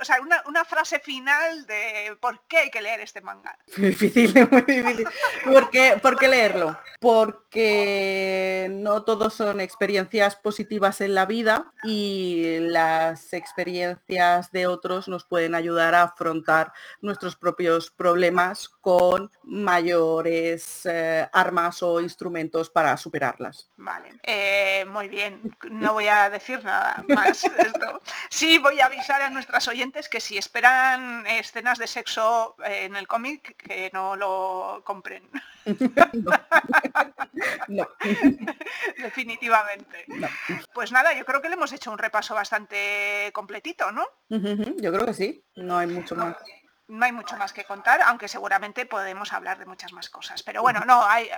[SPEAKER 1] o sea, una, frase final de por qué hay que leer este manga.
[SPEAKER 2] Muy difícil, muy difícil. ¿Por qué, ¿Por qué leerlo? Porque no todos son experiencias positivas en la vida y las experiencias de otros nos pueden ayudar a afrontar nuestros propios problemas con mayores eh, armas o instrumentos para superarlas.
[SPEAKER 1] Vale, eh, muy bien, no voy a decir nada más. Esto. Sí, voy a avisar a nuestras oyentes que si esperan escenas de sexo en el cómic, que no lo compren. no. Definitivamente. Pues nada, yo creo que le hemos hecho un repaso bastante completito, ¿no?
[SPEAKER 2] yo creo que sí, no hay mucho más.
[SPEAKER 1] No hay mucho más que contar, aunque seguramente podemos hablar de muchas más cosas. Pero bueno, no, hay,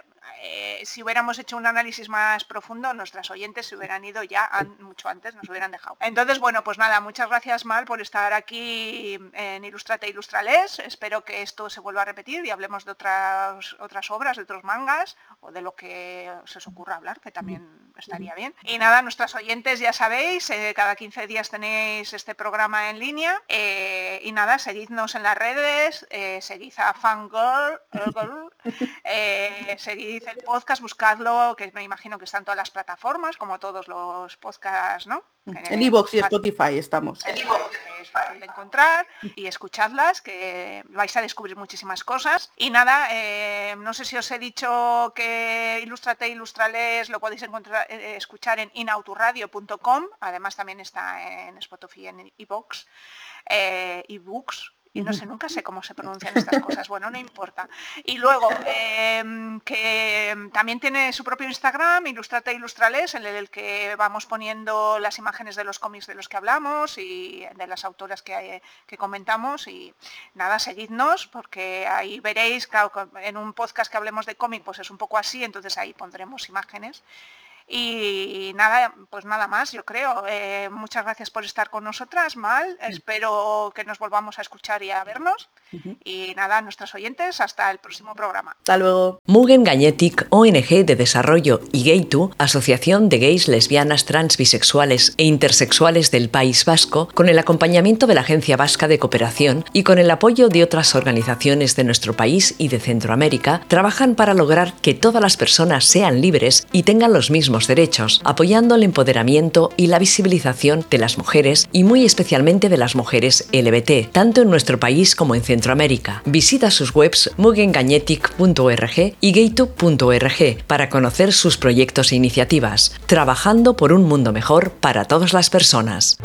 [SPEAKER 1] eh, si hubiéramos hecho un análisis más profundo, nuestras oyentes se hubieran ido ya mucho antes, nos hubieran dejado. Entonces, bueno, pues nada, muchas gracias Mal por estar aquí en Ilustrate Ilustrales. Espero que esto se vuelva a repetir y hablemos de otras, otras obras, de otros mangas o de lo que se os ocurra hablar, que también estaría bien. Y nada, nuestras oyentes ya sabéis, eh, cada 15 días tenéis este programa en línea. Eh, y nada, seguidnos en las redes, seguid a Fangirl, seguid el podcast, buscadlo, que me imagino que están todas las plataformas, como todos los podcasts, ¿no?
[SPEAKER 2] En Evox y Spotify estamos.
[SPEAKER 1] En Evox es fácil de encontrar y escuchadlas, que vais a descubrir muchísimas cosas. Y nada, eh, no sé si os he dicho que Ilustrate Ilustrales lo podéis encontrar, eh, escuchar en inauturradio.com, además también está en Spotify en Evox, eh, ebooks y no sé, nunca sé cómo se pronuncian estas cosas, bueno, no importa. Y luego, em, que también tiene su propio Instagram, Ilustrate Ilustrales, en el que vamos poniendo las imágenes de los cómics de los que hablamos y de las autoras que, que comentamos. Y nada, seguidnos, porque ahí veréis, claro, en un podcast que hablemos de cómic, pues es un poco así, entonces ahí pondremos imágenes. Y nada, pues nada más, yo creo. Eh, muchas gracias por estar con nosotras, Mal. Espero que nos volvamos a escuchar y a vernos. Y nada, nuestros oyentes, hasta el próximo programa.
[SPEAKER 2] Hasta luego.
[SPEAKER 3] Mugen Gañetic, ONG de Desarrollo y Gaytu, Asociación de Gays, Lesbianas, Trans, Bisexuales e Intersexuales del País Vasco, con el acompañamiento de la Agencia Vasca de Cooperación y con el apoyo de otras organizaciones de nuestro país y de Centroamérica, trabajan para lograr que todas las personas sean libres y tengan los mismos derechos, apoyando el empoderamiento y la visibilización de las mujeres y muy especialmente de las mujeres LBT, tanto en nuestro país como en Centroamérica. Visita sus webs mugengañetic.org y gaytube.org para conocer sus proyectos e iniciativas, trabajando por un mundo mejor para todas las personas.